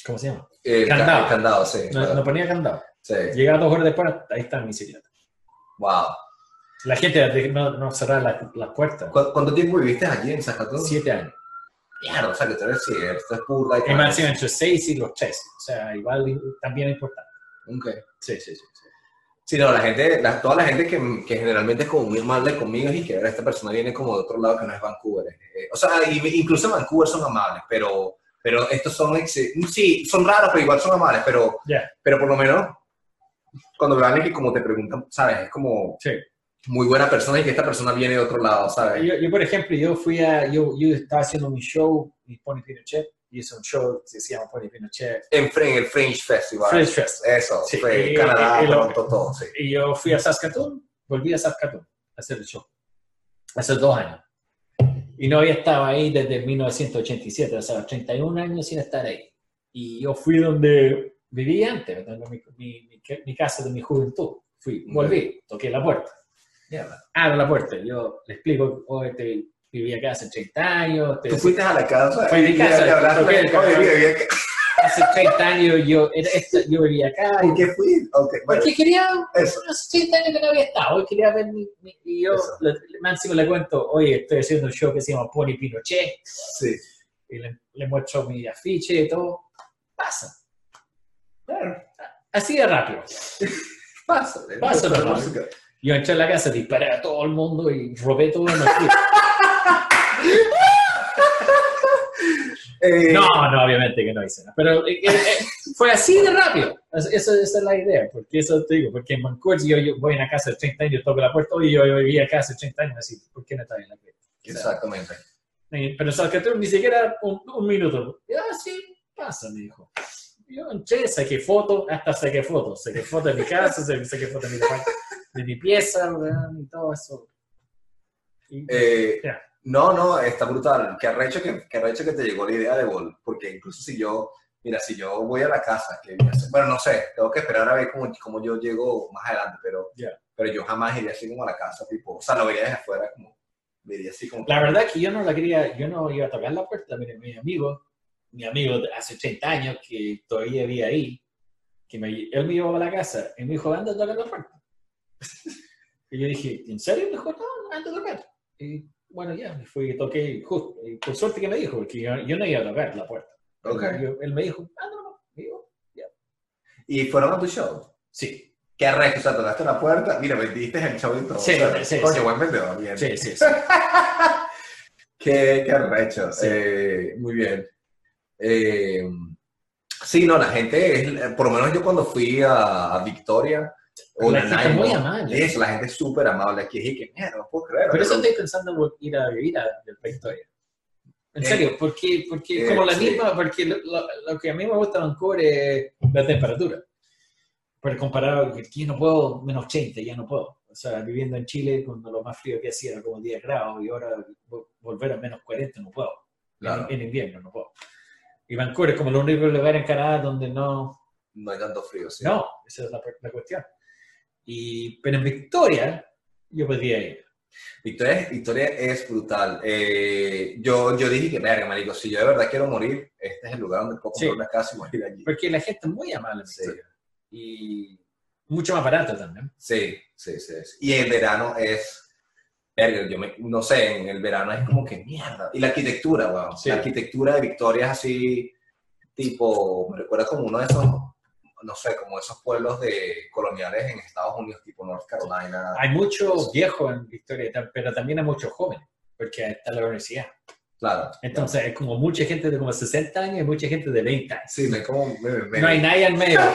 ¿cómo se llama? Ca- Candado. candado, sí. No, claro. no ponía candado. Sí. Llegaba dos horas después, ahí está mi bicicleta. Wow. La gente no, no cerraba las la puertas. ¿Cu- ¿Cuánto tiempo viviste allí en Saskatoon? Siete años. Mierda, o sea, que tú eres, sí, esto es pura. y Es más, entre seis y los tres. O sea, igual también es importante. Ok. Sí, sí, sí. sí. Sí, no, la gente, la- toda la gente que, que generalmente es como muy amable conmigo es y que ahora esta persona viene como de otro lado que no es Vancouver. eh, o sea, incluso en Vancouver son amables, pero, pero estos son, sí, son raros, pero igual son amables, pero, Ya. pero por lo menos cuando vean que como te preguntan, ¿sabes? Es como Sí. Muy buena persona y que esta persona viene de otro lado, ¿sabes? Yo, yo, por ejemplo, yo fui a, yo, yo estaba haciendo mi show, mi Pony Pinochet, y hice un show que se llama Pony Pinochet, En, el Fringe Festival. French Fest. Eso, Sí, fue y- Canadá, y- y Toronto, todo, sí. Y yo fui a Saskatoon, volví a Saskatoon a hacer el show, hace dos años. Y no había estado ahí desde 1987, o sea, 31 años sin estar ahí. Y yo fui donde viví antes, mi, mi, mi, mi casa de mi juventud. Fui, volví, toqué la puerta. Mierda. Abro la puerta, yo le explico, oye, te, viví acá hace 30 años. te- Tú fuiste a la casa. Mi y casa, hablaste, acá. hace 30 años yo, era yo vivía acá. ¿Por qué fui? Ok, bueno, Porque quería, eso. hace 30 años que no había estado, y quería ver mi, mi- y yo, Eso. le, cuento, oye, estoy haciendo un show que se llama Pony Pinochet, Sí. y le, le muestro mi afiche y todo, pasa, Claro. así de rápido. Pasa. Pasa, la música. Yo entré a la casa, disparé a todo el mundo y robé todo fui. Eh, No, no, obviamente que no hice nada. Pero eh, eh, eh, fue así de rápido. Es- Eso, esa es la idea. Porque eso te digo, porque en Vancouver yo, yo voy a una casa de 30 años, toco la puerta, y yo, yo vivía acá hace 30 años, así, ¿por qué no está en la puerta? Exactamente. Eh, Pero Saskatoon ni siquiera un, un minuto. Ah, sí, pasa, me dijo. Yo entré, saqué fotos, hasta saqué fotos. Saqué fotos de mi casa, saqué, fotos de mi, de mi pieza, y todo eso. Y- Eh. No, no, está brutal. Qué arrecho que, qué arrecho que te llegó la idea de Vol. Porque incluso si yo, mira, si yo voy a la casa, que bueno, no sé, tengo que esperar a ver cómo, cómo yo llego más adelante, pero, Ya. pero yo jamás iría así como a la casa, tipo, o sea, lo vería desde afuera, como, vería así como. La verdad que yo no la quería, yo no iba a tocar la puerta, mire, mi amigo, mi amigo de hace 80 años que todavía vivía ahí, que me, él me llevó a la casa y me dijo, anda a tocar la puerta. Y yo dije, ¿en serio? Me dijo, no, anda a tocar. Y bueno, ya, me fui y toqué justo. Y por suerte que me dijo, porque yo, yo no iba a tocar la puerta. Ok. Yo- él me dijo, anda, no, y yo, Y fueron a tu show. sí, Qué arrecho, o sea, tocaste la puerta, mira, vendiste el show y todo. Sí, o sea, sí, Coño, sí. buen vendedor, bien. sí, sí, sí. Qué, qué arrecho. Sí. Eh, muy bien. Eh, sí, no, la gente, por lo menos yo cuando fui a, a Victoria, La a gente es muy amable. Eso, la gente es súper amable. Aquí dije que, mierda, no puedo creer. Por eso estoy pensando en ir a vivir a del Victoria. En Eh, serio, porque, porque eh, como la sí. misma, porque lo, lo- lo que a mí me gusta de Vancouver es la temperatura. Pero comparado, que aquí no puedo, menos 80, ya no puedo. O sea, viviendo en Chile, cuando lo más frío que hacía era como 10 grados y ahora vo- volver a menos 40 no puedo. Claro. En, en invierno no puedo. Y Vancouver es como el único lugar en Canadá donde no, No hay tanto frío, sí. no, esa es la, la cuestión. Y, pero en Victoria, yo podría ir. Victoria, Victoria es brutal. Eh, yo, yo dije que, verga, marico, si yo de verdad quiero morir, este es el lugar donde puedo comprar Sí. una casa y morir allí. Porque la gente es muy amable en Sí. Victoria. Y mucho más barato también. Sí, sí, sí. sí. Y el verano es, verga, yo me- no sé, en el verano es como que mierda. Y la arquitectura, weón. Sí. La arquitectura de Victoria es así, tipo, me recuerda como uno de esos, no sé, como esos pueblos de coloniales en Estados Unidos, tipo North Carolina. Hay muchos viejos en Victoria, pero también hay muchos jóvenes, porque está la universidad. Claro. Entonces, es como mucha gente de como 60 años y mucha gente de 20 años. Sí, me como... me- me- No hay nadie al medio.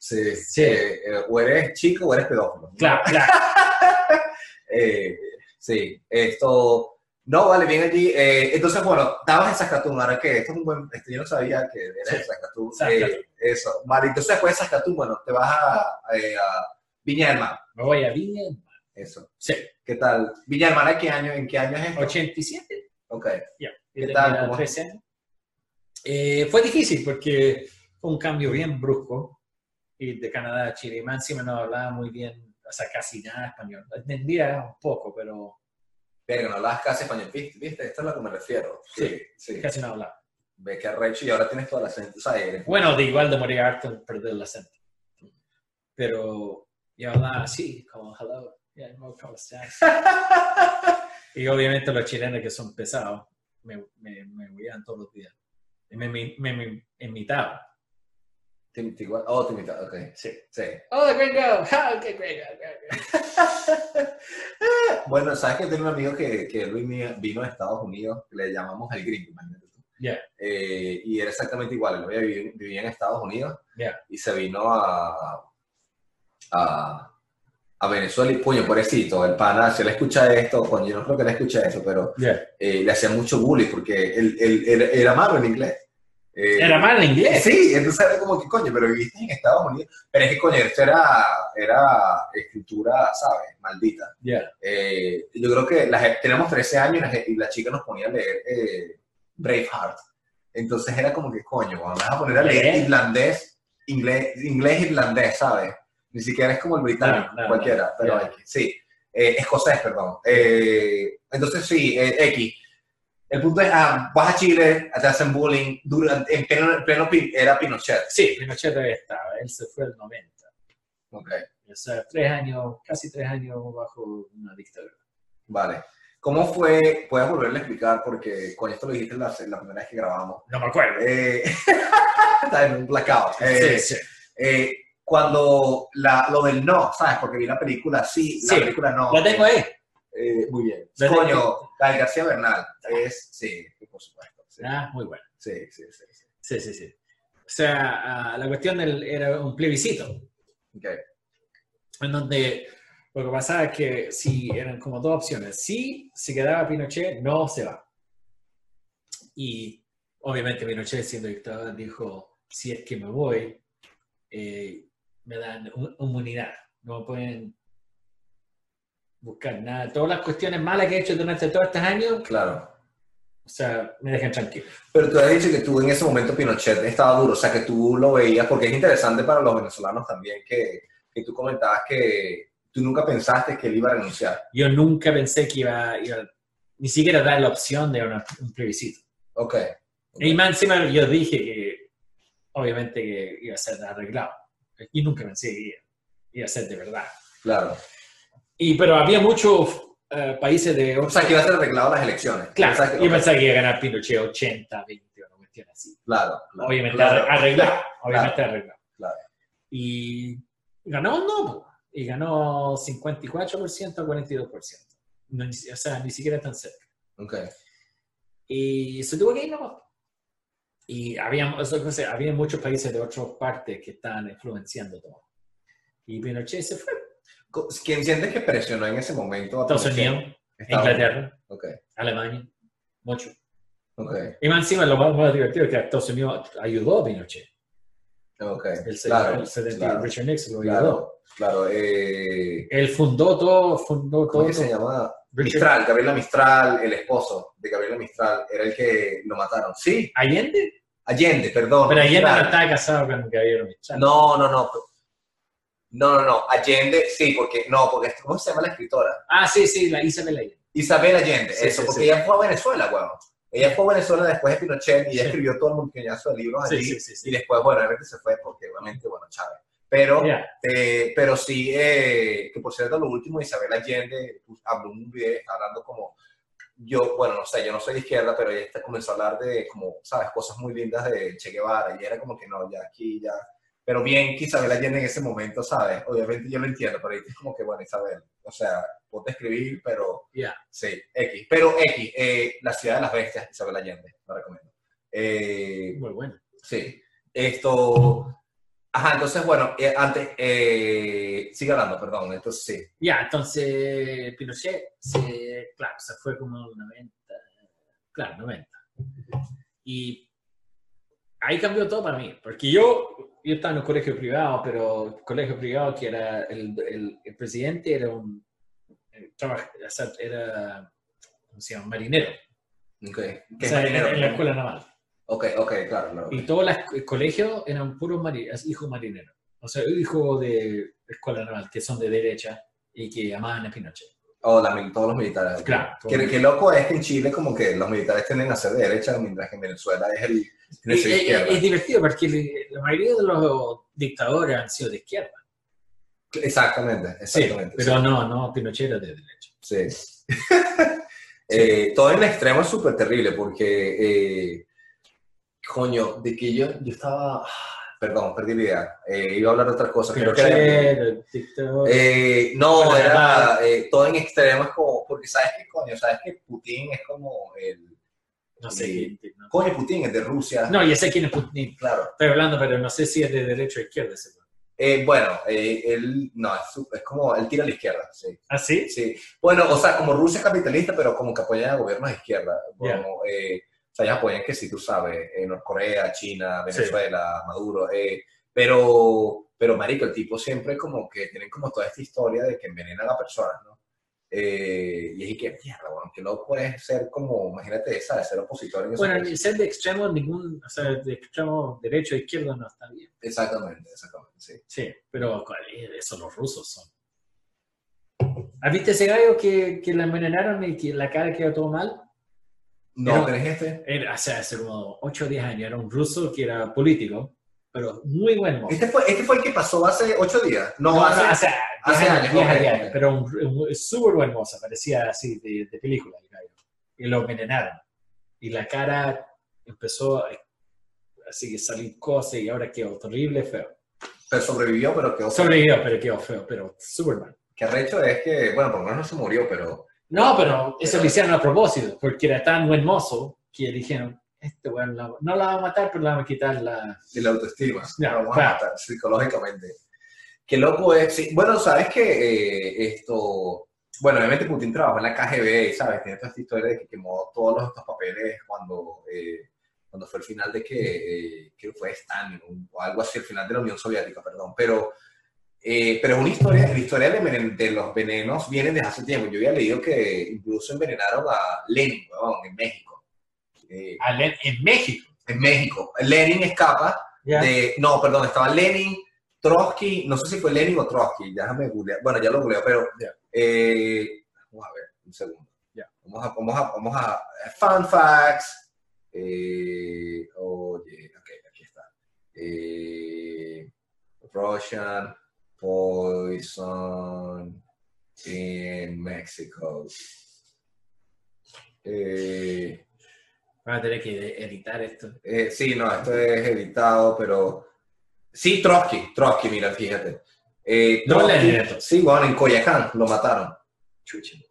Sí, Sí. eh, eh, o eres chico o eres pedófilo. Claro, claro. Eh, sí, esto... No, vale, bien allí. Eh, entonces, bueno, estabas en Saskatoon, ahora que esto es un buen... Esto yo no sabía que Sí. de Saskatoon. Eh, eso, vale, entonces después de Saskatoon, bueno, te vas a, eh, a Viña del Mar. Me voy a Viña. Eso. Sí, ¿Qué tal? Viña del Mar, ¿en qué año, en qué año es esto? 87. Ok. Ya. ¿Qué Yo tal? tenía ¿Cómo? 13 años. Eh, fue difícil porque fue un cambio bien brusco. Y de Canadá a Chile. Y más encima no hablaba muy bien, o sea, casi nada español. Entendía un poco, pero Verga, no hablabas casi español, ¿viste? ¿Viste? Esto es a lo que me refiero. Sí, sí. casi no hablaba. Ve que arrecho y ahora tienes todo el acento, ¿sabes? Bueno, de igual demoría harto perder el acento. Pero yo hablaba así, como hello, yeah, no, ¿cómo estás? y obviamente los chilenos que son pesados me, me, me huían todos los días. Y me, me, me, me imitaban. Te igual- Oh, imita, ok. Sí. Sí. Oh, the gringo! Oh, qué gringo! Bueno, sabes que tengo un amigo que, que él vino de Estados Unidos, le llamamos el gringo, imagínate tú. Yeah. Eh, y era exactamente igual, él había vivido, vivía en Estados Unidos Yeah. y se vino a, a, a Venezuela y puño, pobrecito, el pana, si él escucha esto, coño, yo no creo que él escuche eso, pero Yeah. eh, le hacía mucho bullying porque él, él- él era malo en inglés. Eh, Era mal en inglés. Sí, entonces era como que, coño, pero viviste en Estados Unidos. Pero es que, coño, esto era, era escritura, ¿sabes? Maldita. Yeah. Eh, yo creo que la, gen- teníamos 13 años y la, gen- y la chica nos ponía a leer eh, Braveheart. Entonces era como que, coño, vas a poner a leer ¿Eh? irlandés, inglés, inglés irlandés, ¿sabes? Ni siquiera es como el británico, No, no, cualquiera, no. pero Ya. X, sí. Eh, escocés, perdón. Eh, entonces sí, X. El punto es, ah, vas a Chile, te hacen bullying, durante, en pleno, en pleno era Pinochet. Sí, Pinochet todavía estaba, él se fue el 90. Ok, O sea, tres años, casi tres años bajo una dictadura. vale. ¿Cómo fue? Puedes volverle a explicar porque con esto lo dijiste la, la primera vez que grabamos. No me acuerdo. Eh, está en un blackout. Eh, sí, sí. eh, cuando la, lo del no, ¿sabes? Porque vi la película sí, la Sí, película no. La tengo ahí. Eh, muy bien. La Coño. Gael García Bernal. Es, sí, por supuesto. Sí, Ah, muy bueno. sí, sí. sí, sí. Sí, sí. O sea, ah, la cuestión del, era un plebiscito, Ok, en donde lo que pasaba es que si eran como dos opciones. Si se quedaba Pinochet, no se va. Y obviamente Pinochet, siendo dictador, dijo, si es que me voy, eh, me dan un- inmunidad. No me pueden buscar nada. Todas las cuestiones malas que he hecho durante todos estos años, claro. o sea, me dejan tranquilo. Pero tú has dicho que tú en ese momento Pinochet estaba duro, o sea, que tú lo veías, porque es interesante para los venezolanos también que, que tú comentabas que tú nunca pensaste que él iba a renunciar. Yo nunca pensé que iba, iba ni siquiera dar la opción de una- un plebiscito. Ok. Y más encima yo dije que obviamente que iba a ser arreglado. Y nunca pensé que iba, iba a ser de verdad. Claro. Y, pero había muchos eh, países de... O sea, que iba a ser arreglado las elecciones. Claro, Pensaste que- ok. pensaba que iba a ganar Pinochet 80, 20, una cuestión así. Claro, claro, obviamente claro. arre- arreglado, obviamente arreglado. claro. Y ganó no, y ganó 54% a 42%. No, o sea, ni siquiera tan cerca. Ok. Y se tuvo que ir nomás. Y había, que sé, había muchos países de otras partes que estaban influenciando todo. Y Pinochet se fue. ¿Quién sientes que presionó en ese momento? a Estados? Unidos, Inglaterra, Ok, Alemania, mucho. ok, Y más encima lo más, más divertido es que Estados Unidos ayudó a Pinochet. ok. El, claro, el 70 claro, Richard Nixon lo ayudó. claro, claro. Eh, Él fundó todo, fundó ¿Cómo todo. que se llama? Richard- Mistral, Gabriela Mistral, el esposo de Gabriela Mistral, era el que lo mataron. Sí, Allende, Allende, perdón. pero Allende no estaba casado con Gabriel Mistral. No, no, no. No, no, no. Allende, sí, porque, no, porque, ¿cómo se llama la escritora? Ah, sí, sí, la Isabel Allende. Isabel Allende, Sí, eso, sí, porque sí. ella fue a Venezuela, weón. Ella fue a Venezuela después de Pinochet y ella escribió todo el montonazo de libros allí. sí, sí, sí. Y después, bueno, obviamente se fue porque, obviamente, bueno, Chávez. Pero, eh, pero sí, eh, que por cierto, lo último, Isabel Allende pues, habló un video, está hablando como, yo, bueno, no sé, yo no soy de izquierda, pero ella está- comenzó a hablar de, como, sabes, cosas muy lindas de Che Guevara, y era como que no, ya aquí, ya. Pero bien que Isabel Allende en ese momento, ¿sabes? Obviamente yo lo entiendo, pero ahorita es como que, bueno, Isabel, o sea, ponte a escribir, pero Ya. sí, X. Pero X, eh, La Ciudad de las Bestias, Isabel Allende, lo recomiendo. Eh, Muy bueno. Sí. Esto. Ajá, entonces, bueno, eh, antes. Eh, sigue hablando, perdón. Entonces, sí. Ya, entonces Pinochet, se, claro, se fue como el 90, claro, 90. Y ahí cambió todo para mí, porque yo, yo estaba en un colegio privado, pero colegio privado que era, el, el- el presidente era un, eh, o era, ¿cómo se llama? Marinero, Ok. o ¿Qué es sea, en, marinero? en la escuela naval. Ok, ok, claro, claro. Y todos los colegios eran puros mari- hijos marineros, o sea, hijos de escuela naval, que son de derecha y que amaban a Pinochet. La todos los militares. Claro, qué loco es que en Chile, como que los militares tienden a ser de derecha, mientras que en Venezuela es el. que Es, es- es divertido porque la mayoría de los dictadores han sido de izquierda. Exactamente, Sí, exactamente. pero no, no, Pinochet era de derecha. Sí. Eh, todo en el extremo es súper terrible porque, eh, coño, de que yo, yo estaba, perdón, perdí la idea, Eh, iba a hablar de otra cosa. creo que era- Pinochet, el dictador. Eh, no, era eh, todo en extremo es como, porque sabes que, coño, sabes que Putin es como el, no sé sí. quién. No. coño, Putin es de Rusia, no, ya sé quién es Putin. claro. Estoy hablando, pero no sé si es de derecha o izquierda. ese. Eh, bueno, eh, él, no, es, como, él tira a la izquierda, sí. ¿Ah, sí? Sí, bueno, o sea, como Rusia es capitalista, pero como que apoyan a gobiernos de izquierda. Como, eh, sea, ellos apoyan que sí, tú sabes, eh, Norcorea, China, Sí. Venezuela, Maduro. eh, pero, pero, marico, el tipo siempre como que tienen como toda esta historia de que envenena a la persona, ¿no? Eh, y es que, mierda, bueno, que no puedes ser como, imagínate, ¿sabes? Ser opositor en Bueno, país. ser de extremo, ningún, o sea, de extremo derecho o izquierdo no está bien. Exactamente, exactamente, sí. Sí, pero eso los rusos son. ¿Has visto ese gallo que, que la envenenaron y que la cara quedó todo mal? No, Pero- tenés este. Era, o sea, hace como 8 o 10 años, era un ruso que era político, pero muy buen mozo. Este fue, este fue el que pasó hace ocho días. No, No, hace, no, hace, hace 10 años, 10 ok, años, ok. pero un, un súper buen mozo, parecía así de, de película. Y lo envenenaron. Y la cara empezó a- así que salir cosas y ahora quedó horrible, feo. pero sobrevivió, pero quedó Sobrevivió, pero quedó feo, pero súper mal. Que arrecho es que, bueno, por lo menos no se murió, pero No, pero eso lo hicieron a propósito, porque era tan buen mozo que dijeron, este weón la- no la va a matar, pero le vamos a quitar la... de la autoestima. Ya, lo vamos claro. a matar psicológicamente. Qué loco es. sí, Bueno, sabes que eh, esto. Bueno, obviamente Putin trabajó en la KGB, ¿sabes? Tiene toda esta historia de que quemó todos estos papeles cuando, eh, cuando fue el final de que, eh, creo que fue Stalin o algo así, el final de la Unión Soviética, perdón. Pero, eh, pero es una historia, la historia de, los venenos viene desde hace tiempo. Yo había leído que incluso envenenaron a Lenin, weón, en México. Eh, a Len- en México. en México. Lenin escapa no, perdón, estaba Lenin, Trotsky, no sé si fue Lenin o Trotsky, déjame googlear, bueno, ya lo googleo, pero eh, vamos a ver, un segundo. Vamos a, vamos a, vamos a, fun facts, eh, oye, ok, aquí está. Eh, Russian poison in Mexico. Eh, Van a tener que editar esto. eh, sí, no, esto es editado, pero. Sí, Trotsky, Trotsky, mira, fíjate. Eh, No Trotsky- esto. Sí, weón, en Coyacán lo mataron.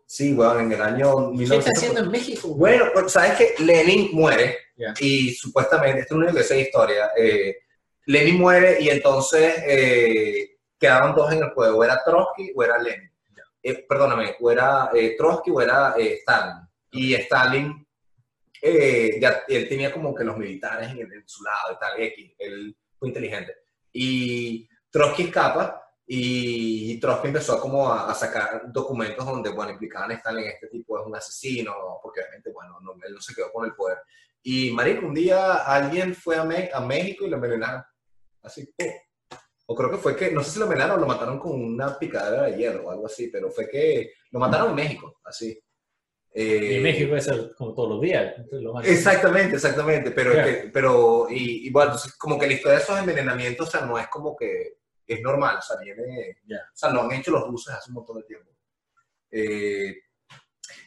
Sí, weón, en el año ¿Qué está 1900. haciendo en México? Bueno, pues, sabes que Lenin muere Ya. y supuestamente, esto es sé de historia. eh, Lenin muere y entonces eh, quedaban dos en el juego: era Trotsky o era Lenin. Eh, perdóname, o era eh, Trotsky o era eh, Stalin. Y Stalin, eh, ya, él tenía como que los militares en, en su lado y tal, X, él fue inteligente. Y Trotsky escapa y Trotsky empezó como a, a sacar documentos donde, bueno, implicaban a Stalin, este tipo es un asesino, porque obviamente, bueno, no, él no se quedó con el poder. Y, marico, un día alguien fue a, Me- a México y lo envenenaron. Así, ¡pum! O creo que fue que, no sé si lo envenenaron o lo mataron con una picadera de hierro o algo así, pero fue que lo mataron en México, así. Y Eh, en México es el- como todos los días. lo Exactamente, exactamente, pero, que- pero y, y bueno, entonces como que la historia de esos envenenamientos, o sea, no es como que es normal, o sea, viene, o sea, lo han hecho los rusos hace un montón de tiempo. Eh,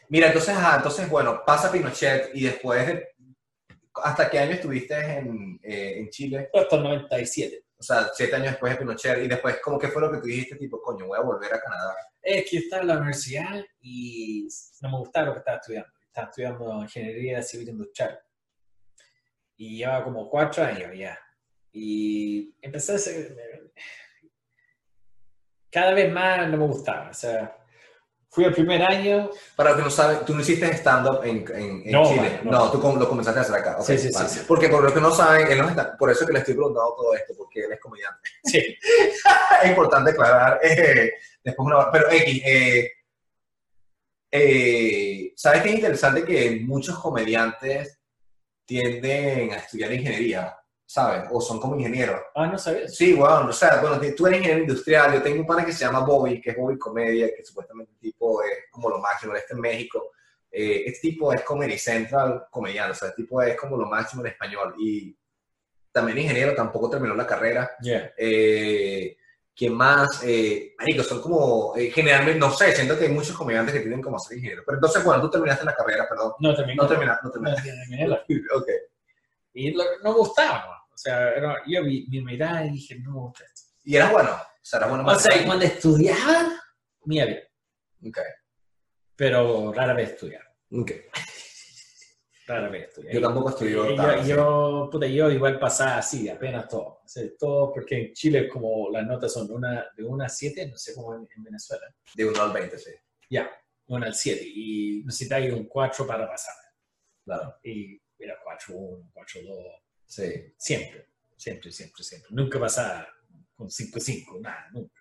mira, entonces, ajá, entonces, bueno, pasa Pinochet y después, de- ¿hasta qué año estuviste en, eh, en Chile? Hasta el 97. O sea, siete años después de Pinochet y después, ¿cómo que fue lo que tú dijiste? Tipo, coño, voy a volver a Canadá. Es que estaba en la universidad y no me gustaba lo que estaba estudiando. Estaba estudiando ingeniería civil industrial. Y llevaba como cuatro años ya. Y empecé a hacer... Cada vez más no me gustaba. O sea, fui el primer año... Para los que no saben, tú no hiciste stand-up en, en, en No, Chile. no. No, tú lo comenzaste a hacer acá. Sí, sí, sí, vale. sí. Porque por los que no saben, él no está, por eso es que le estoy preguntando todo esto, porque él es comediante. Sí. es importante aclarar. eh, después una, pero X, eh, eh, ¿sabes qué es interesante? Que muchos comediantes tienden a estudiar ingeniería, ¿sabes? O son como ingenieros. Ah, no sabías. Sí, bueno, o sea, bueno, tú eres ingeniero industrial, yo tengo un pana que se llama Bobby, que es Bobby Comedia, que supuestamente el tipo es como lo máximo, él está en México. Eh, este tipo es Comedy Central comediante, o sea, este tipo es como lo máximo en español. Y también ingeniero, tampoco terminó la carrera. Ya. Eh, ¿Quién más? Eh, marico, son como, eh, generalmente, no sé, siento que hay muchos comediantes que tienen como ser ingeniero. Pero entonces, bueno, tú terminaste la carrera, perdón. No terminé. No terminaste, no No terminé la- Ok. Y lo- no gustaba. Sea, era- yo vi mi mirada y dije, no me gusta esto. Y eras bueno, o sea, eras bueno O sea, y más. cuando estudiaba, me bien. Ok, Pero rara vez estudiaba. ok. Rara vez estudiaba. Yo tampoco estudié yo, yo, puta, yo igual pasaba así, apenas todo. O sea, todo porque en Chile como las notas son una, de 1 a 7, no sé cómo en, en Venezuela. De 1 al 20, sí. Ya, 1 al 7. Y necesitáis un 4 para pasar. Claro. Y era 4, 1, 4, 2. Sí. Siempre, siempre, siempre, siempre. Nunca pasaba con 5, 5, nada, nunca.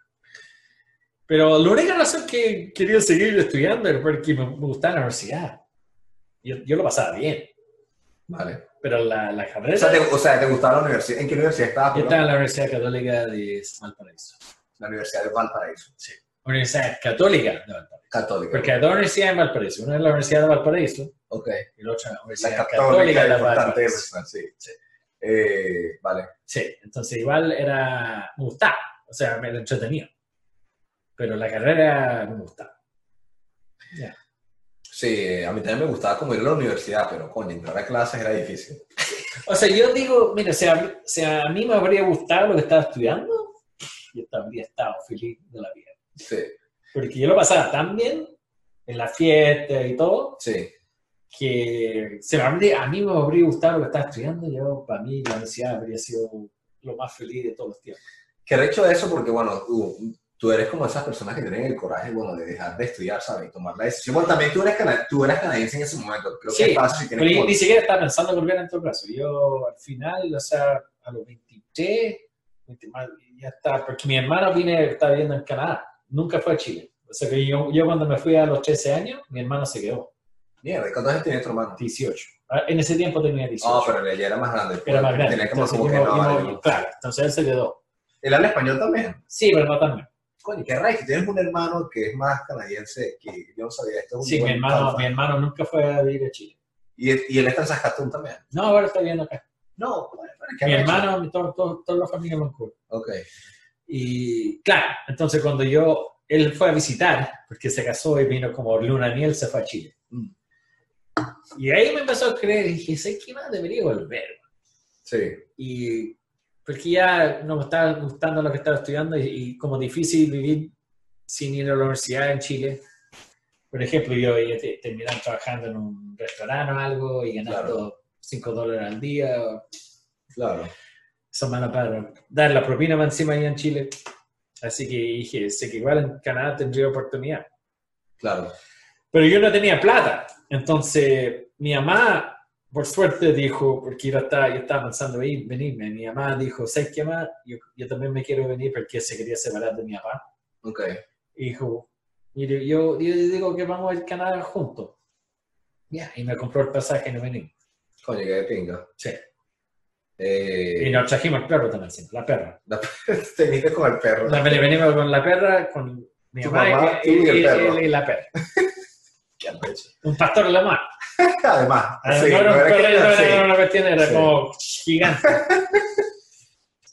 Pero la única razón que quería seguir estudiando era porque me, gustaba la universidad. Yo, yo lo pasaba bien, Vale. pero la, la O carrera... sea, te, o sea, ¿te gustaba la universidad? ¿En qué universidad estabas? yo estaba en la Universidad Católica de Valparaíso. La Universidad de Valparaíso. Universidad Católica de Valparaíso. Católica. Porque hay dos universidades en Valparaíso. Una es la Universidad de Valparaíso Ok. y la otra es la Universidad católica, Católica de Valparaíso. sí. sí. Eh, vale. Sí, entonces igual era, me gustaba, o sea, me lo entretenía. Pero la carrera me gustaba. Ya. Sí, a mí también me gustaba como ir a la universidad, pero coño, entrar a clases era difícil. O sea, yo digo, mira, si a, si a mí me habría gustado lo que estaba estudiando, yo habría estado feliz de la vida. Sí, Porque yo lo pasaba tan bien en la fiesta y todo, sí. Que si a mí, a mí me habría gustado lo que estaba estudiando, yo, para mí, la universidad habría sido lo más feliz de todos los tiempos. Que de hecho eso porque, bueno, tú, tú eres como esas personas que tienen el coraje, bueno, de dejar de estudiar, ¿sabes? Y tomar la decisión. Bueno, también tú eres, cana- tú eras canadiense en ese momento. Creo que Sí, es fácil si Pero como- ni siquiera estaba pensando en volver en todo caso. Yo al final, o sea, a los 23, 20 más, ya está, porque mi hermano vine, está viviendo en Canadá, nunca fue a Chile. O sea que yo, yo cuando me fui a los 13 años, mi hermano se quedó, Mierda, ¿cuántos años tiene tu hermano? 18. Ah, En ese tiempo tenía 18. No, pero ella era más grande. Era más grande. Tenía como, Entonces, como que no, yo- vale, no. claro, entonces él se quedó. ¿Él habla español también? Sí, pero no también. Coño, qué raro que tienes un hermano que es más canadiense que yo no sabía. Esto es un Sí, mi hermano, mi hermano nunca fue a vivir a Chile. Y, y él está en Saskatoon también. No, ahora está viviendo acá. No, bueno, Mi hermano, mi- todo- todo- toda la familia en Vancouver. Ok. Y claro, entonces cuando yo, él fue a visitar, porque se casó y vino como luna de miel, se fue a Chile. Mm. Y ahí me empezó a creer y dije, sé que más debería volver. Sí. Y porque ya no me estaba gustando lo que estaba estudiando y, y como difícil vivir sin ir a la universidad en Chile. Por ejemplo, yo terminaba trabajando en un restaurante o algo y ganando 5 dólares al día. Claro. Son malas para dar la propina más encima allá en Chile. Así que dije, sé que igual en Canadá tendría oportunidad. Claro. Pero yo no tenía plata. Entonces, mi mamá, por suerte, dijo, porque yo estaba, yo estaba pensando en venirme, mi mamá dijo, ¿sabes qué más? Yo, yo también me quiero venir porque se quería separar de mi papá. Ok. Y dijo, mire, yo, yo digo que vamos a Canadá juntos. Ya, y me compró el pasaje y nos venimos. Coño, qué de pinga. Sí. Eh, Y nos trajimos el perro también, sí, la perra. te viniste con el perro. La, venimos con la perra, con mi mamá, mamá, y, tú y el y- perro. y la perra. Un pastor alemán. Además, Ah, sí, no era un perro, no era una cuestión, era Sí. como gigante.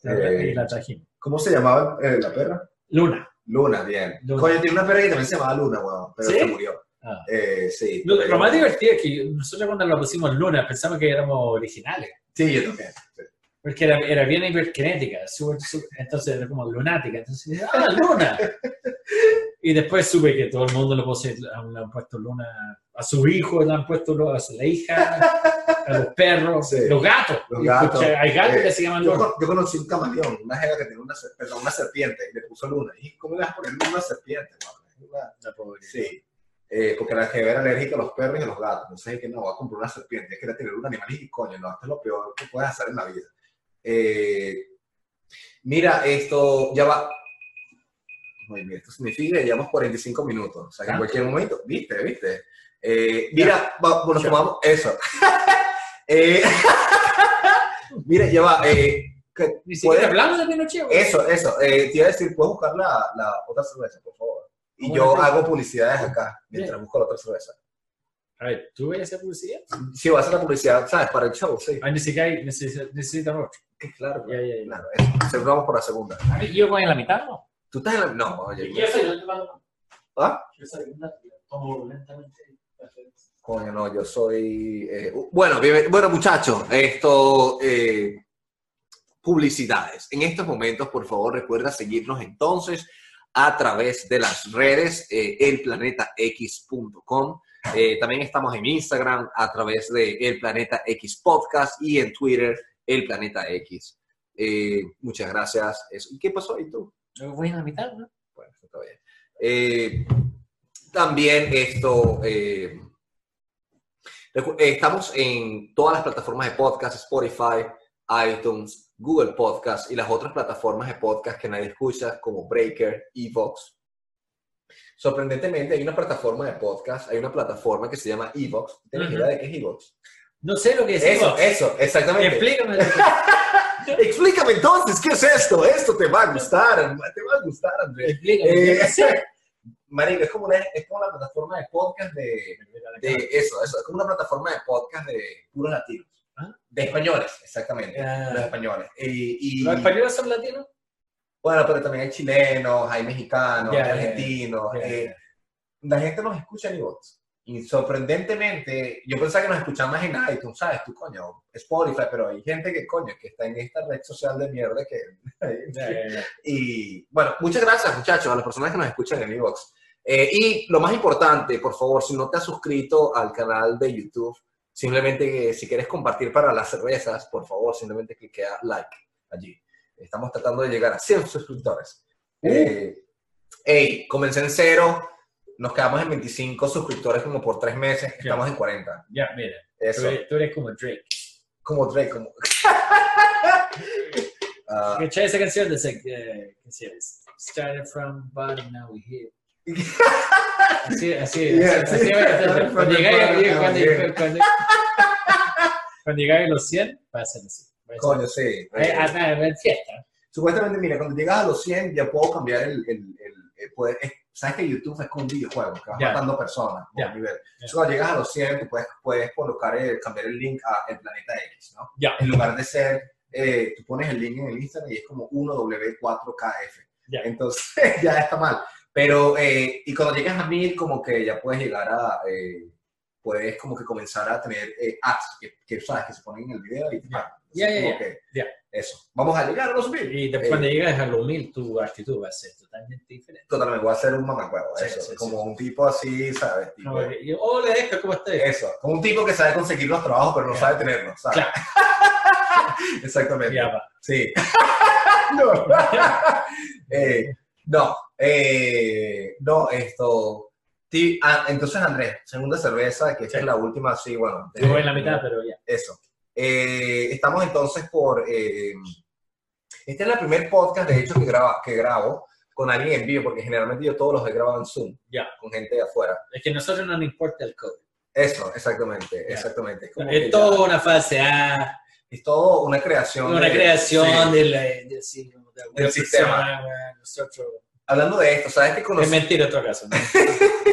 Eh. la trajimos. ¿Cómo se llamaba eh, la perra? Luna. Luna, bien. Luna. Coño, tiene una perra que también se llamaba Luna, weón, pero ¿Sí? se murió. Ah. Eh, sí. Lo, lo más divertido es que nosotros cuando lo pusimos Luna pensamos que éramos originales. Sí, yo también. sí. Porque era, era bien hiperkinética, súper- entonces era como lunática. Entonces ¡ah, Luna! y después supe que todo el mundo le, puse, le han puesto Luna a su hijo, le han puesto Luna a su hija, a los perros, Sí. los gatos. Los gatos. escuché, hay gatos Eh, que se llaman Luna. yo conocí un camaleón, una jeva que tenía una, perdón, una serpiente y le puso Luna. Y ¿cómo le vas a poner una serpiente, una- La pobre. Sí. Eh, porque la jeva era alérgica a los perros y a los gatos. Entonces dije que no, voy a comprar una serpiente. Es que tener un animal y coño, no, esto es lo peor que puedes hacer en la vida. Eh, mira, esto ya va. Muy bien, esto significa que llevamos 45 minutos. O sea, que en ¿Ah? cualquier momento, viste, viste. Eh, mira, va- tomamos eso. Eh, mira, ya va. hablamos de Pinochet. eso, eso. Eh, te iba a decir, ¿puedes buscar la, la otra cerveza, por favor? Y ¿Cómo yo tengo? hago publicidades acá, mientras busco la otra cerveza. A ver, ¿tú ves esa publicidad? Sí, voy a hacer la publicidad, ¿sabes? Para el show, sí. Ah, necesitan, necesitan, necesitan otro. Que claro, Ya, ya, ya. claro. Eso. Vamos por la segunda. A ver, yo voy en la mitad, ¿no? ¿Tú estás en la...? No, oye. Yo soy el último. ¿Ah? Yo soy el tomo lentamente. Coño, no, yo soy... eh, bueno, bien- bueno, muchachos, esto... eh, publicidades. En estos momentos, por favor, recuerda seguirnos entonces a través de las redes eh, elplanetax.com. Eh, también estamos en Instagram a través de El Planeta X Podcast y en Twitter El Planeta X. Eh, muchas gracias. Eso. ¿Y qué pasó ahí tú? Yo voy en la mitad, ¿no? Bueno, está bien. Eh, también esto, estamos en todas las plataformas de podcast, Spotify, iTunes, Google Podcast y las otras plataformas de podcast que nadie escucha como Breaker, Evox, Sorprendentemente, hay una plataforma de podcast, hay una plataforma que se llama Evox. ¿Tienes idea de qué es Evox? No sé lo que es Eso, Evox. eso, exactamente. Explícame. Explícame entonces, ¿qué es esto? Esto te va a gustar, te va a gustar, Andrés. Explícame. Eh. Marico, es como, una, es como la plataforma de podcast de, de eso, eso, es como una plataforma de podcast de puros latinos. Ah. De españoles, exactamente. Ah. Los españoles. Y, y- ¿Los españoles son latinos? Bueno, pero también hay chilenos, hay mexicanos, Ya, hay argentinos. Ya, eh, ya. la gente nos escucha en iVoox. Y sorprendentemente, yo pensaba que nos escuchaban más en iTunes, ¿sabes? Tú, coño, Spotify, pero hay gente que, coño, que está en esta red social de mierda que... Y bueno, muchas gracias muchachos a las personas que nos escuchan en Evox. Eh, y lo más importante, por favor, si no te has suscrito al canal de YouTube, simplemente que si quieres compartir para las cervezas, por favor, simplemente cliquea like allí. Estamos tratando de llegar a 100 suscriptores. Eh, hey, comencé en cero, nos quedamos en 25 suscriptores como por tres meses, estamos en 40. Ya, mira. Tú Eso, eres, tú eres como Drake. como Drake, como... ¿Cachai esa canción de ese, eh, ¿qué se llama? Started from bottom, now we here. Así, así, Yeah, así, cuando llegáis a los 100, va a ser así. Coño, sí. Eh, ah, fiesta. Supuestamente, mira, cuando llegas a los 100 ya puedo cambiar el... el, el, el poder- es- Sabes que YouTube es como un videojuego, que vas matando personas por Ya. nivel. Cuando llegas a los 100, tú puedes, puedes colocar el, cambiar el link a el planeta X, ¿no? En lugar de ser, eh, tú pones el link en el Instagram y es como 1W4KF. Ya. Entonces, ya está mal. Pero, eh, y cuando llegas a 1000, como que ya puedes llegar a, eh, puedes como que comenzar a tener eh, ads, que, que, sabes, que se ponen en el video y te pagan. Ya, ya. Eso. Vamos a llegar a los 1000. Y después Eh, cuando llegas a los 1000, tu actitud va a ser totalmente diferente. Totalmente, voy a ser un mamacuevo, Sí, eso. sí, sí. como un tipo así, ¿sabes? Tipo, No, y- Hola, Héctor, ¿cómo estás? Eso, como un tipo que sabe conseguir los trabajos, pero no Ya. sabe tenerlos, ¿sabes? Claro. Exactamente. Ya va. Sí. no. Eh, no, eh, no, esto. Ti- ah, entonces, Andrés, segunda cerveza, que esta Sí. es la última, sí, bueno. Yo voy en la mitad, pero ya. Eso. Eh, estamos entonces por... eh, este es el primer podcast, de hecho, que, graba, que grabo con alguien en vivo, porque generalmente yo todos los he grabado en Zoom, Ya. con gente de afuera. Es que a nosotros no nos importa el COVID. Eso, exactamente, Ya. exactamente. Es, como que Es ya- toda una fase A, es todo una creación. una de- creación sí. de la- de- sí, como de alguna Del sistema. persona, weón, Nosotros. Hablando de esto, ¿sabes que Es conocí, mentira en otro caso. ¿no?